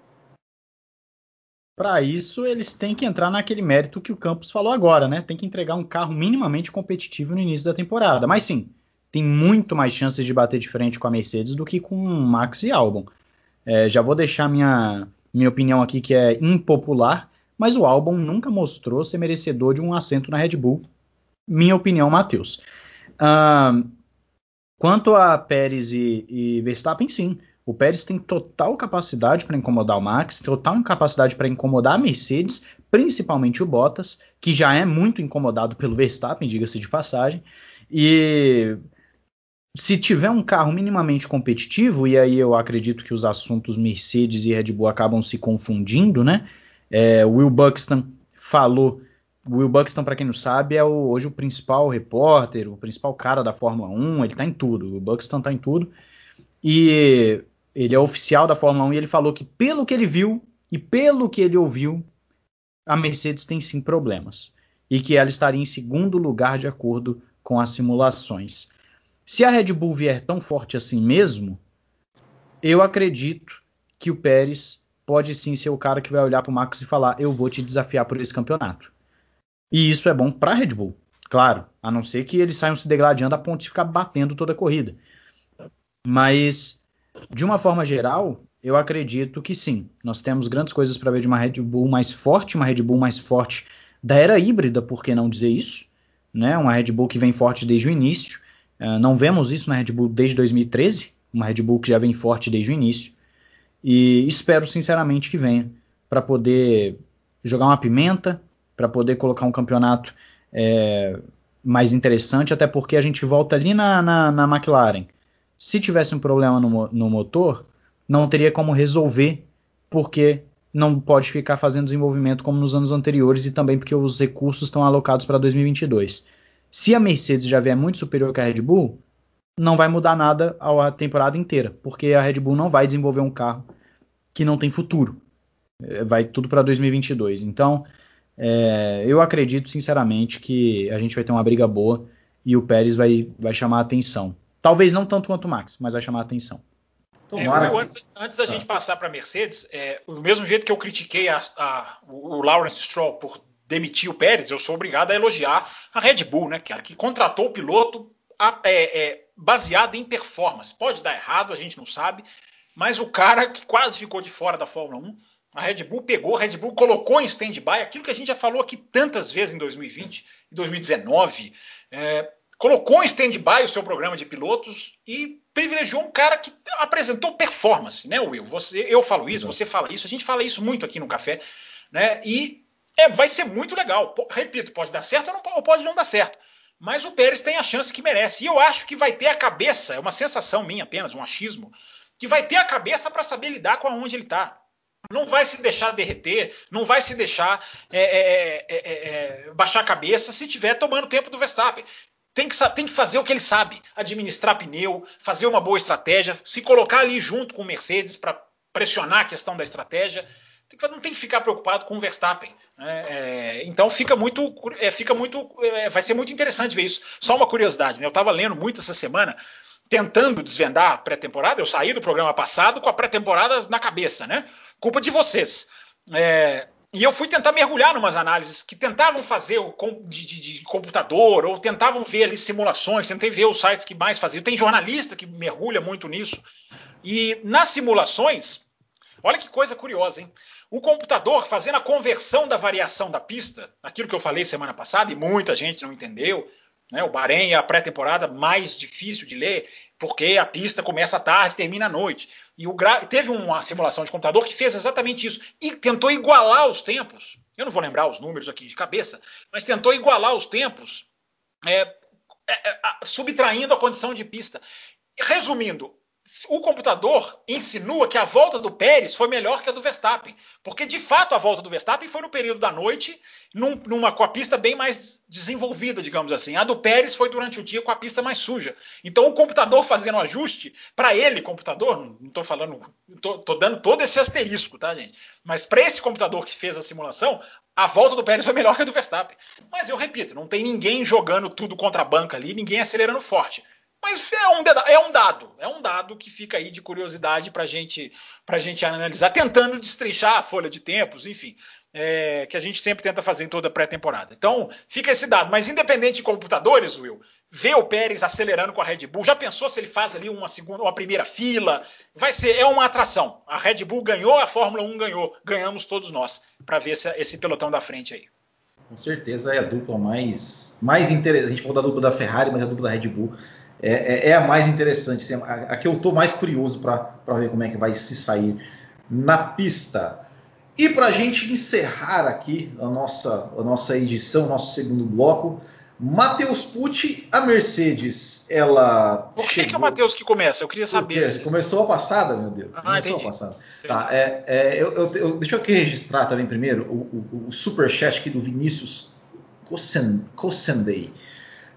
[SPEAKER 3] Para isso, eles têm que entrar naquele mérito que o Campos falou agora, né? Tem que entregar um carro minimamente competitivo no início da temporada. Mas sim, tem muito mais chances de bater de frente com a Mercedes do que com Max e Albon. É, já vou deixar minha, minha opinião aqui que é impopular, mas o álbum nunca mostrou ser merecedor de um assento na Red Bull. Minha opinião, Matheus. Uh, quanto a Pérez e, e Verstappen, sim. O Pérez tem total capacidade para incomodar o Max, total capacidade para incomodar a Mercedes, principalmente o Bottas, que já é muito incomodado pelo Verstappen, diga-se de passagem. E se tiver um carro minimamente competitivo, e aí eu acredito que os assuntos Mercedes e Red Bull acabam se confundindo, né? É, Will Buxton falou. Will Buxton, para quem não sabe, é o, hoje o principal repórter, o principal cara da Fórmula 1, ele está em tudo. O Buxton está em tudo. E ele é oficial da Fórmula 1 e ele falou que, pelo que ele viu e pelo que ele ouviu, a Mercedes tem sim problemas. E que ela estaria em segundo lugar de acordo com as simulações. Se a Red Bull vier tão forte assim mesmo, eu acredito que o Pérez pode sim ser o cara que vai olhar para o Max e falar: eu vou te desafiar por esse campeonato. E isso é bom para a Red Bull, claro, a não ser que eles saiam se degladiando a ponto de ficar batendo toda a corrida. Mas, de uma forma geral, eu acredito que sim. Nós temos grandes coisas para ver de uma Red Bull mais forte, uma Red Bull mais forte da era híbrida, por que não dizer isso? Né? Uma Red Bull que vem forte desde o início. Uh, não vemos isso na Red Bull desde 2013, uma Red Bull que já vem forte desde o início. E espero sinceramente que venha para poder jogar uma pimenta, para poder colocar um campeonato é, mais interessante, até porque a gente volta ali na, na, na McLaren. Se tivesse um problema no, no motor, não teria como resolver, porque não pode ficar fazendo desenvolvimento como nos anos anteriores e também porque os recursos estão alocados para 2022. Se a Mercedes já vier muito superior que a Red Bull, não vai mudar nada a temporada inteira, porque a Red Bull não vai desenvolver um carro que não tem futuro. É, vai tudo para 2022. Então, é, eu acredito sinceramente que a gente vai ter uma briga boa e o Pérez vai, vai chamar a atenção. Talvez não tanto quanto o Max, mas vai chamar a atenção.
[SPEAKER 2] É, eu, antes, antes, da ah. gente passar para a Mercedes, é, do mesmo jeito que eu critiquei a, a, o Lawrence Stroll por demitir o Pérez, eu sou obrigado a elogiar a Red Bull, né, cara, que contratou o piloto a, é, é, baseado em performance. Pode dar errado, a gente não sabe, mas o cara que quase ficou de fora da Fórmula 1 a Red Bull pegou, a Red Bull colocou em stand-by aquilo que a gente já falou aqui tantas vezes em 2020, em 2019. É, colocou em stand-by o seu programa de pilotos e privilegiou um cara que apresentou performance, né, Will? Você, eu falo isso, você fala isso, a gente fala isso muito aqui no café, né? E é, vai ser muito legal. Repito, pode dar certo ou, não, ou pode não dar certo. Mas o Pérez tem a chance que merece. E eu acho que vai ter a cabeça, é uma sensação minha apenas, um achismo, que vai ter a cabeça para saber lidar com aonde ele está não vai se deixar derreter, não vai se deixar é é, é, é, é, baixar a cabeça se estiver tomando tempo do Verstappen. Tem que, tem que, fazer o que ele sabe: administrar pneu, fazer uma boa estratégia, se colocar ali junto com o Mercedes para pressionar a questão da estratégia. Não tem que ficar preocupado com o Verstappen. Né? então fica muito, fica muito, vai ser muito interessante ver isso. Só uma curiosidade: né? eu estava lendo muito essa semana tentando desvendar a pré-temporada. Eu saí do programa passado com a pré-temporada na cabeça, né? Culpa de vocês. É, e eu fui tentar mergulhar em umas análises que tentavam fazer de, de, de, computador ou tentavam ver ali simulações, tentei ver os sites que mais faziam. Tem jornalista que mergulha muito nisso. E nas simulações, olha que coisa curiosa, hein? O computador fazendo a conversão da variação da pista, aquilo que eu falei semana passada e muita gente não entendeu, né? O Bahrein é a pré-temporada mais difícil de ler, porque a pista começa à tarde e termina à noite. E o gra... teve uma simulação de computador que fez exatamente isso e tentou igualar os tempos. Eu não vou lembrar os números aqui de cabeça, mas tentou igualar os tempos, é, é, é, subtraindo a condição de pista. Resumindo, o computador insinua que a volta do Pérez foi melhor que a do Verstappen, porque de fato a volta do Verstappen foi no período da noite, num, numa com a pista bem mais desenvolvida, digamos assim. A do Pérez foi durante o dia com a pista mais suja. Então o computador fazendo o ajuste, para ele, computador, não estou falando, estou dando todo esse asterisco, tá, gente? Mas para esse computador que fez a simulação, a volta do Pérez foi melhor que a do Verstappen. Mas eu repito, não tem ninguém jogando tudo contra a banca ali, ninguém acelerando forte Mas é um, é um dado, é um dado que fica aí de curiosidade para gente, a gente analisar, tentando destrinchar a folha de tempos, enfim, é, que a gente sempre tenta fazer em toda pré-temporada. Então, fica esse dado. Mas independente de computadores, Will, ver o Pérez acelerando com a Red Bull, já pensou se ele faz ali uma segunda, uma primeira fila? Vai ser, é uma atração. A Red Bull ganhou, a Fórmula 1 ganhou, ganhamos todos nós para ver esse, esse pelotão da frente aí.
[SPEAKER 1] Com certeza é a dupla mais, mais interessante. A gente falou da dupla da Ferrari, mas a dupla da Red Bull é, é, é a mais interessante. A, a que eu estou mais curioso para ver como é que vai se sair na pista. E para a gente encerrar aqui a nossa, a nossa edição, nosso segundo bloco, Matheus Pucci, a Mercedes, ela.
[SPEAKER 2] Por que, chegou... que é o Matheus que começa? Eu queria saber.
[SPEAKER 1] Começou a passada, meu Deus. Ah, Começou entendi. a passada. Tá, é, é, eu, eu, eu, deixa eu aqui registrar também primeiro o, o, o superchat aqui do Vinícius Cossendei.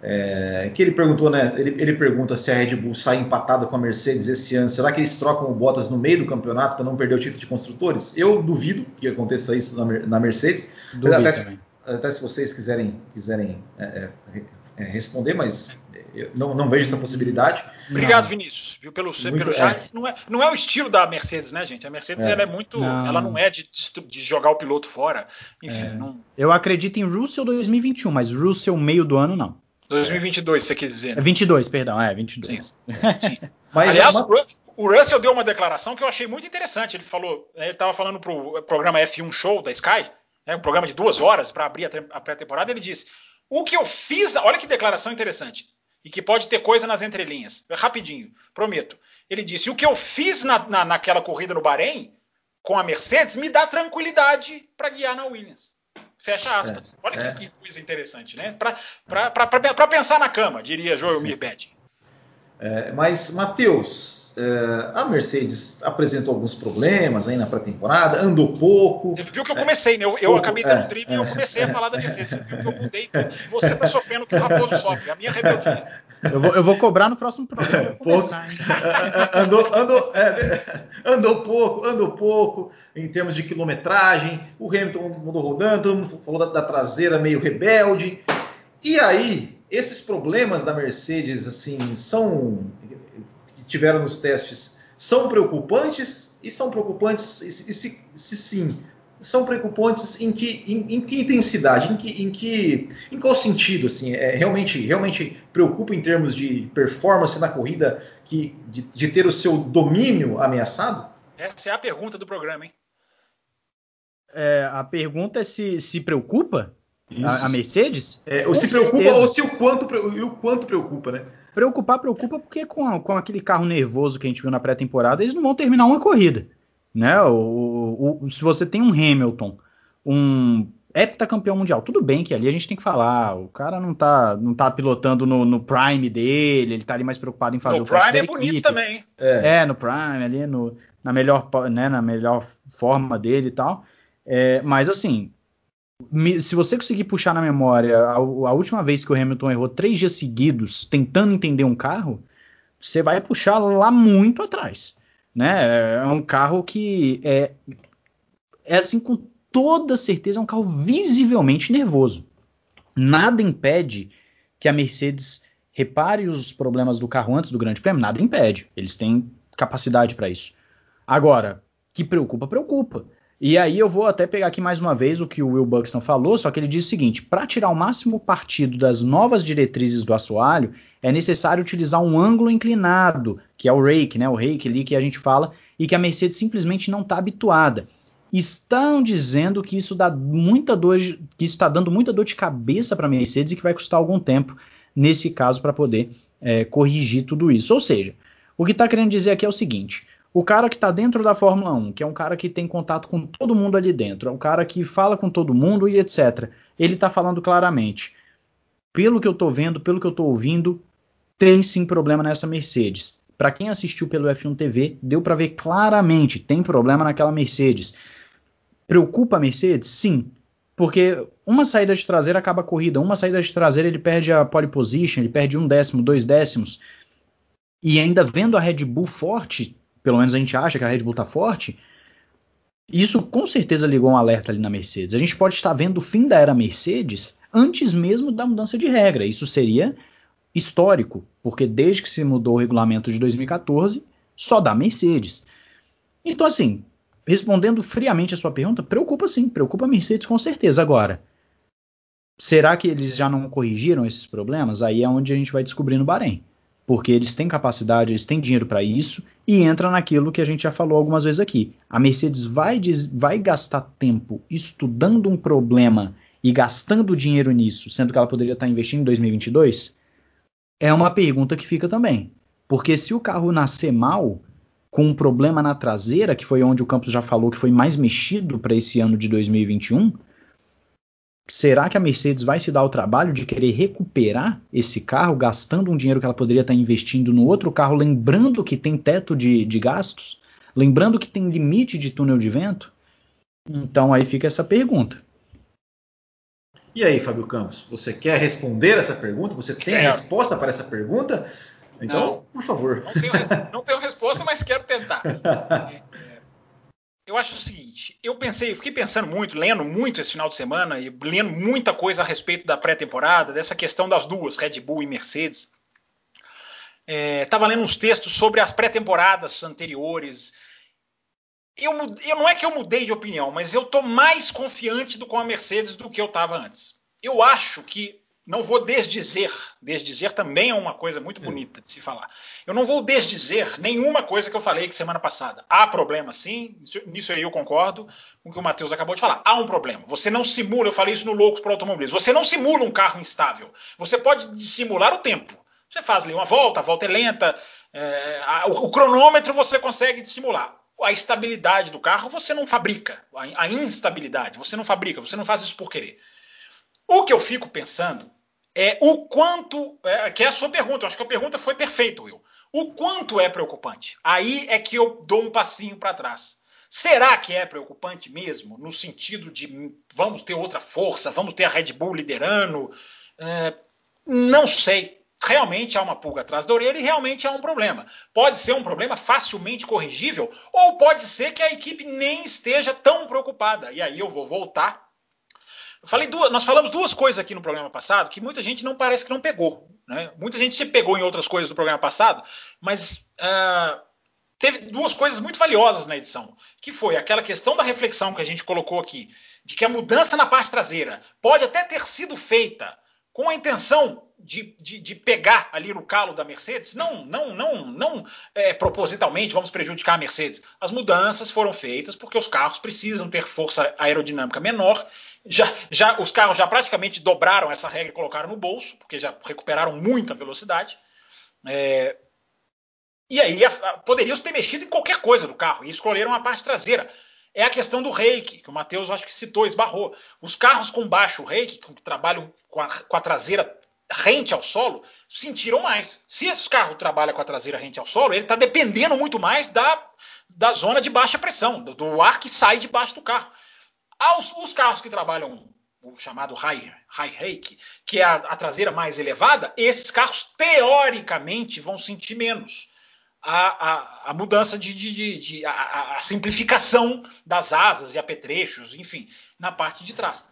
[SPEAKER 1] É, que ele perguntou, né? Ele, ele, pergunta se a Red Bull sai empatada com a Mercedes esse ano. Será que eles trocam o Bottas no meio do campeonato para não perder o título de construtores? Eu duvido que aconteça isso na, na Mercedes. Até, também. até, se vocês quiserem, quiserem é, é, é responder, mas não, não, vejo essa possibilidade.
[SPEAKER 2] Obrigado, não. Vinícius, viu, pelo, muito, pelo chat. É. Não, é, não é o estilo da Mercedes, né, gente? A Mercedes ela é muito. Não. Ela não é de, de, jogar o piloto fora. Enfim. Não...
[SPEAKER 3] Eu acredito em Russell 2021, mas Russell meio do ano não.
[SPEAKER 2] 2022, você quer dizer.
[SPEAKER 3] Né? 22, perdão, é, 22. Sim.
[SPEAKER 2] Sim. Mas Aliás, uma... o Russell deu uma declaração que eu achei muito interessante. Ele falou, né, ele estava falando para o programa F1 Show da Sky, né, um programa de duas horas para abrir a pré-temporada. Ele disse: O que eu fiz, olha que declaração interessante, e que pode ter coisa nas entrelinhas. Rapidinho, prometo. Ele disse: O que eu fiz na, na, naquela corrida no Bahrein com a Mercedes me dá tranquilidade para guiar na Williams. Fecha aspas. É, Olha é. que coisa interessante, né? Para pensar na cama, diria Joel Mirbed.
[SPEAKER 1] É, mas, Matheus, Uh, a Mercedes apresentou alguns problemas aí na pré-temporada, andou pouco.
[SPEAKER 2] Você viu que eu comecei, né? Eu, eu acabei dando é, drible é, e eu comecei a falar da Mercedes. Você viu que eu mudei tudo. Você está sofrendo o que o Raposo sofre, a minha rebeldia.
[SPEAKER 3] Eu vou, eu vou cobrar no próximo programa.
[SPEAKER 1] Começar, andou, andou, é, andou pouco, andou pouco em termos de quilometragem. O Hamilton mudou rodando, todo mundo falou da, da traseira meio rebelde. E aí, esses problemas da Mercedes, assim, são tiveram nos testes são preocupantes e são preocupantes e, se, se, sim são preocupantes em que, em, em que intensidade, em que, em que, em qual sentido, assim, é, realmente, realmente preocupa em termos de performance na corrida, que, de, de ter o seu domínio ameaçado?
[SPEAKER 2] Essa é a pergunta do programa, hein?
[SPEAKER 3] É, a pergunta é se se preocupa a, a, Mercedes?
[SPEAKER 1] É, ou se preocupa ou se o quanto, o quanto preocupa, né?
[SPEAKER 3] Preocupar, preocupa porque com, com aquele carro nervoso que a gente viu na pré-temporada, eles não vão terminar uma corrida. Né? O, o, se você tem um Hamilton, um heptacampeão mundial, tudo bem que ali a gente tem que falar, o cara não tá, não tá pilotando no, no prime dele, ele tá ali mais preocupado em fazer no o
[SPEAKER 2] prime é bonito equipe. também.
[SPEAKER 3] É. é. no prime, ali no, na, melhor, né, na melhor forma dele e tal. É, mas assim, se você conseguir puxar na memória a, a, última vez que o Hamilton errou três dias seguidos tentando entender um carro, você vai puxar lá muito atrás. Né? É um carro que é, é assim com toda certeza é um carro visivelmente nervoso. Nada impede que a Mercedes repare os problemas do carro antes do Grande Prêmio, nada impede. Eles têm capacidade para isso. Agora, que preocupa, preocupa. E aí eu vou até pegar aqui mais uma vez o que o Will Buxton falou, só que ele diz o seguinte: para tirar o máximo partido das novas diretrizes do assoalho, é necessário utilizar um ângulo inclinado, que é o rake, né? O rake ali que a gente fala, e que a Mercedes simplesmente não está habituada. Estão dizendo que isso dá muita dor, que isso está dando muita dor de cabeça para a Mercedes e que vai custar algum tempo nesse caso para poder é, corrigir tudo isso. Ou seja, o que está querendo dizer aqui é o seguinte: o cara que está dentro da Fórmula 1, que é um cara que tem contato com todo mundo ali dentro, é um cara que fala com todo mundo e etc. Ele está falando claramente. Pelo que eu estou vendo, pelo que eu estou ouvindo, tem sim problema nessa Mercedes. Para quem assistiu pelo F1 TV, deu para ver claramente, tem problema naquela Mercedes. Preocupa a Mercedes? Sim. Porque uma saída de traseira acaba a corrida, uma saída de traseira ele perde a pole position, ele perde um décimo, dois décimos. E ainda vendo a Red Bull forte, pelo menos a gente acha que a Red Bull está forte, isso com certeza ligou um alerta ali na Mercedes. A gente pode estar vendo o fim da era Mercedes antes mesmo da mudança de regra. Isso seria histórico, porque desde que se mudou o regulamento de 2014, só dá Mercedes. Então, assim, respondendo friamente a sua pergunta, preocupa sim, preocupa a Mercedes com certeza. Agora, será que eles já não corrigiram esses problemas? Aí é onde a gente vai descobrir no Bahrein. Porque eles têm capacidade, eles têm dinheiro para isso, e entra naquilo que a gente já falou algumas vezes aqui. A Mercedes vai, vai gastar tempo estudando um problema e gastando dinheiro nisso, sendo que ela poderia estar investindo em 2022? É uma pergunta que fica também. Porque se o carro nascer mal, com um problema na traseira, que foi onde o Campos já falou que foi mais mexido para esse ano de 2021, será que a Mercedes vai se dar o trabalho de querer recuperar esse carro, gastando um dinheiro que ela poderia estar investindo no outro carro, lembrando que tem teto de, de gastos, lembrando que tem limite de túnel de vento? Então aí fica essa pergunta.
[SPEAKER 1] E aí, Fábio Campos, você quer responder essa pergunta? Você tem a resposta para essa pergunta? Então, não, por favor.
[SPEAKER 2] Não tenho, não tenho, resposta, mas quero tentar. É, eu acho o seguinte, eu pensei, eu fiquei pensando muito, lendo muito esse final de semana e lendo muita coisa a respeito da pré-temporada, dessa questão das duas, Red Bull e Mercedes. Estava é, lendo uns textos sobre as pré-temporadas anteriores. Eu, eu, não é que eu mudei de opinião, mas eu estou mais confiante do com a Mercedes do que eu estava antes. Eu acho que não vou desdizer, desdizer também é uma coisa muito bonita de se falar. Eu não vou desdizer nenhuma coisa que eu falei que semana passada. Há problema sim, nisso aí eu concordo com o que o Matheus acabou de falar. Há um problema. Você não simula, eu falei isso no Loucos para Automobilismo, você não simula um carro instável. Você pode simular o tempo. Você faz ali uma volta, a volta é lenta, é, a, o, o, cronômetro você consegue dissimular. A estabilidade do carro você não fabrica. A, instabilidade você não fabrica, você não faz isso por querer. O que eu fico pensando é o quanto, é, que é a sua pergunta, eu acho que a pergunta foi perfeita, Will. O quanto é preocupante? Aí é que eu dou um passinho para trás. Será que é preocupante mesmo, no sentido de vamos ter outra força, vamos ter a Red Bull liderando? É, não sei. Realmente há uma pulga atrás da orelha e realmente há um problema. Pode ser um problema facilmente corrigível, ou pode ser que a equipe nem esteja tão preocupada. E aí eu vou voltar Falei duas, nós falamos duas coisas aqui no programa passado que muita gente não parece que não pegou. Né? Muita gente se pegou em outras coisas do programa passado, mas uh, teve duas coisas muito valiosas na edição, que foi aquela questão da reflexão que a gente colocou aqui, de que a mudança na parte traseira pode até ter sido feita com a intenção de, de, de, pegar ali no calo da Mercedes, não, não, não, não é, propositalmente vamos prejudicar a Mercedes. As mudanças foram feitas porque os carros precisam ter força aerodinâmica menor. Já, já os carros já praticamente dobraram essa regra e colocaram no bolso, porque já recuperaram muita velocidade. É, e aí a, a, poderiam ter mexido em qualquer coisa do carro e escolheram a parte traseira é a questão do reiki, que o Matheus acho que citou, esbarrou. Os carros com baixo reiki, que trabalham com a, com a traseira rente ao solo, sentiram mais. Se esse carro trabalha com a traseira rente ao solo, ele está dependendo muito mais da, da zona de baixa pressão, do, do ar que sai debaixo do carro. Aos, os carros que trabalham o chamado high, high rake, que é a, a traseira mais elevada, esses carros teoricamente vão sentir menos a, a, a mudança de, de, de, de a, a, simplificação das asas e apetrechos, enfim, na parte de trás.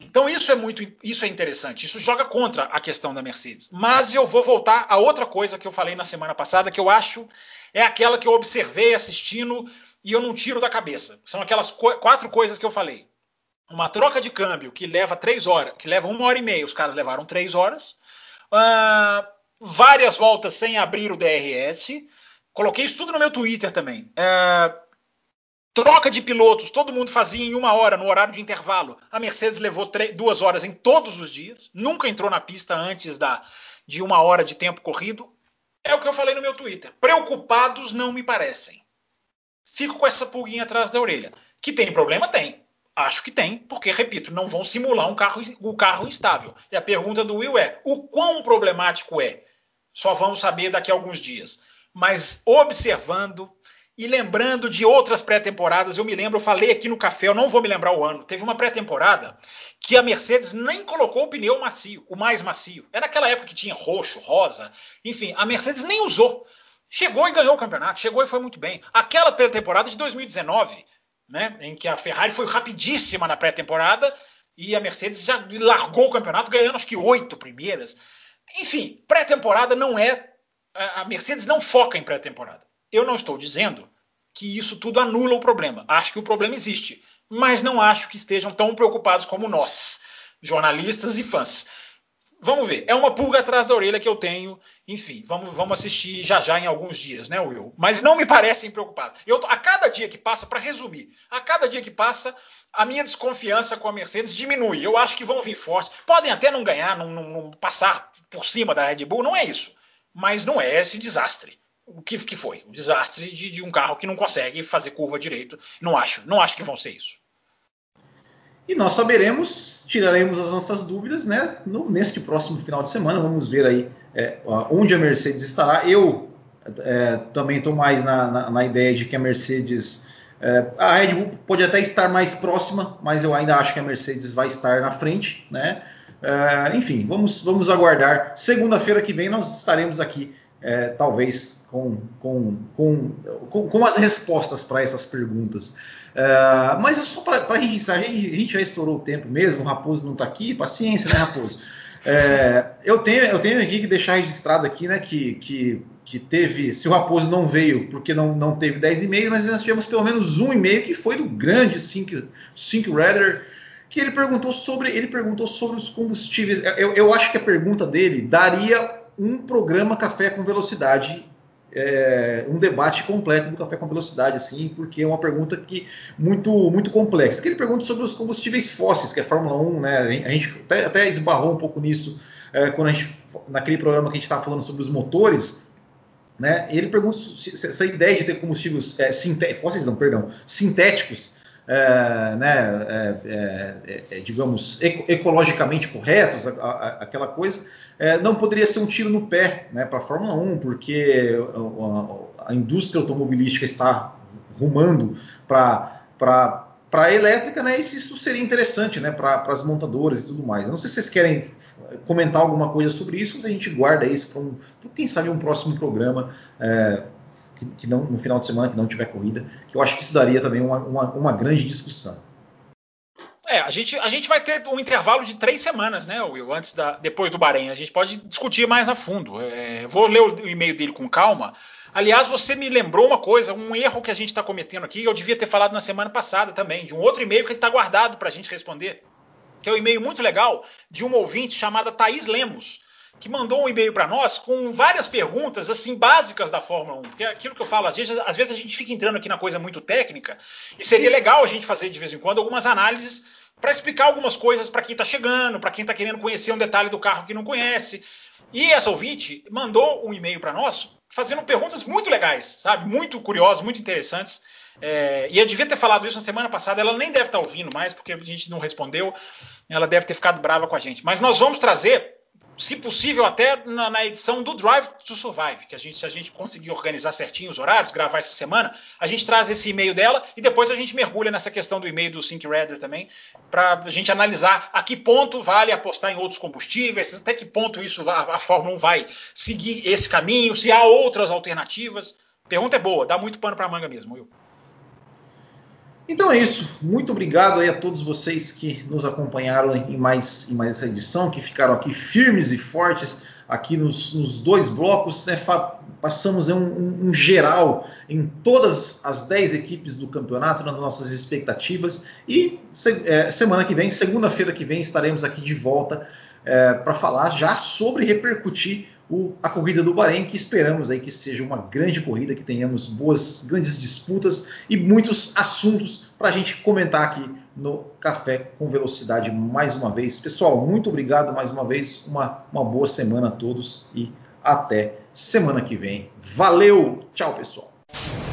[SPEAKER 2] Então isso é muito, isso é interessante. Isso joga contra a questão da Mercedes. Mas eu vou voltar a outra coisa que eu falei na semana passada, que eu acho é aquela que eu observei assistindo e eu não tiro da cabeça. São aquelas co quatro coisas que eu falei. Uma troca de câmbio que leva três horas, que leva uma hora e meia, os caras levaram três horas. Uh, várias voltas sem abrir o DRS Coloquei isso tudo no meu Twitter também. É, troca de pilotos, todo mundo fazia em uma hora no horário de intervalo. A Mercedes levou duas horas em todos os dias, nunca entrou na pista antes da, de uma hora de tempo corrido. É o que eu falei no meu Twitter. Preocupados não me parecem. Fico com essa pulguinha atrás da orelha. Que tem problema? Tem. Acho que tem, porque, repito, não vão simular um carro, um carro instável. E a pergunta do Will é: o quão problemático é? Só vamos saber daqui a alguns dias mas observando e lembrando de outras pré-temporadas. Eu me lembro, eu falei aqui no café, eu não vou me lembrar o ano. Teve uma pré-temporada que a Mercedes nem colocou o pneu macio, o mais macio. Era aquela época que tinha roxo, rosa, enfim, a Mercedes nem usou. Chegou e ganhou o campeonato, chegou e foi muito bem. Aquela pré-temporada de 2019, né, em que a Ferrari foi rapidíssima na pré-temporada e a Mercedes já largou o campeonato ganhando acho que oito primeiras. enfim, pré-temporada não é. A Mercedes não foca em pré-temporada. Eu não estou dizendo que isso tudo anula o problema. Acho que o problema existe, mas não acho que estejam tão preocupados como nós, jornalistas e fãs. Vamos ver. É uma pulga atrás da orelha que eu tenho. Enfim, vamos, vamos assistir já já em alguns dias, né, Will? Mas não me parecem preocupados. Eu, a cada dia que passa, para resumir, a cada dia que passa, a minha desconfiança com a Mercedes diminui. Eu acho que vão vir fortes. Podem até não ganhar, não, não, não passar por cima da Red Bull, não é isso. Mas não é esse desastre. O que, que foi? O desastre de, de um carro que não consegue fazer curva direito. Não acho. Não acho que vão ser isso.
[SPEAKER 1] E nós saberemos, tiraremos as nossas dúvidas, né? No, neste próximo final de semana. Vamos ver aí é, onde a Mercedes estará. Eu é, também estou mais na, na, na, ideia de que a Mercedes. É, a Red Bull pode até estar mais próxima, mas eu ainda acho que a Mercedes vai estar na frente, né? É, enfim, vamos, vamos aguardar. Segunda-feira que vem nós estaremos aqui, é, talvez com, com, com, com, as respostas para essas perguntas. Uh, mas é só para registrar, a gente, já estourou o tempo mesmo, o Raposo não está aqui, paciência, né, Raposo? É, eu, tenho, eu tenho aqui que deixar registrado aqui, né, que, que, que teve, se o Raposo não veio porque não, não teve 10 e-mails, mas nós tivemos pelo menos um e-mail que foi do grande Sync, Sync Redder, que ele perguntou sobre, ele perguntou sobre os combustíveis. Eu, eu acho que a pergunta dele daria um programa Café com Velocidade é, um debate completo do café com velocidade, assim, porque é uma pergunta que muito muito complexa. Que ele pergunta sobre os combustíveis fósseis, que é a Fórmula 1, né? A gente até, até esbarrou um pouco nisso é, quando a gente, naquele programa que a gente estava falando sobre os motores. Né? Ele pergunta se, essa ideia de ter combustíveis é, fósseis, não, perdão, sintéticos, é, né, é, é, é, digamos, ecologicamente corretos, a, a, aquela coisa, é, não poderia ser um tiro no pé né, para a Fórmula 1, porque a, a, indústria automobilística está rumando para a elétrica, né, e isso seria interessante né, para as montadoras e tudo mais. Eu não sei se vocês querem comentar alguma coisa sobre isso, mas a gente guarda isso para, um, quem sabe, um próximo programa. É, que, que não, no final de semana que não tiver corrida, que eu acho que isso daria também uma, uma, uma grande discussão.
[SPEAKER 2] É, a gente, a gente vai ter um intervalo de três semanas, né, Will, antes da, depois do Bahrein. A gente pode discutir mais a fundo. É, vou ler o e-mail dele com calma. Aliás, você me lembrou uma coisa, um erro que a gente está cometendo aqui, eu devia ter falado na semana passada também, de um outro e-mail que está guardado para a gente responder, que é um e-mail muito legal de uma ouvinte chamada Thaís Lemos que mandou um e-mail para nós com várias perguntas assim básicas da Fórmula 1. Porque é aquilo que eu falo, às vezes, às vezes a gente fica entrando aqui na coisa muito técnica e seria legal a gente fazer de vez em quando algumas análises para explicar algumas coisas para quem está chegando, para quem está querendo conhecer um detalhe do carro que não conhece. E essa ouvinte mandou um e-mail para nós fazendo perguntas muito legais, sabe? Muito curiosas, muito interessantes. É, e eu devia ter falado isso na semana passada, ela nem deve estar tá ouvindo mais, porque a gente não respondeu, ela deve ter ficado brava com a gente. Mas nós vamos trazer se possível, até na, na, edição do Drive to Survive, que a gente, se a gente conseguir organizar certinho os horários, gravar essa semana, a gente traz esse e-mail dela e depois a gente mergulha nessa questão do e-mail do Sync Redder também, para a gente analisar a que ponto vale apostar em outros combustíveis, até que ponto isso a, a Fórmula 1 vai seguir esse caminho, se há outras alternativas. Pergunta é boa, dá muito pano para manga mesmo, Will.
[SPEAKER 1] Então é isso. Muito obrigado aí a todos vocês que nos acompanharam em mais, em mais essa edição, que ficaram aqui firmes e fortes aqui nos, nos dois blocos. Né? Passamos um, um, geral em todas as 10 equipes do campeonato, nas nossas expectativas. E se, é, semana que vem, segunda-feira que vem, estaremos aqui de volta é, para falar já sobre repercutir o, a corrida do Bahrein, que esperamos aí que seja uma grande corrida, que tenhamos boas, grandes disputas e muitos assuntos para a gente comentar aqui no Café com Velocidade mais uma vez. Pessoal, muito obrigado mais uma vez, uma, uma boa semana a todos e até semana que vem. Valeu, tchau pessoal.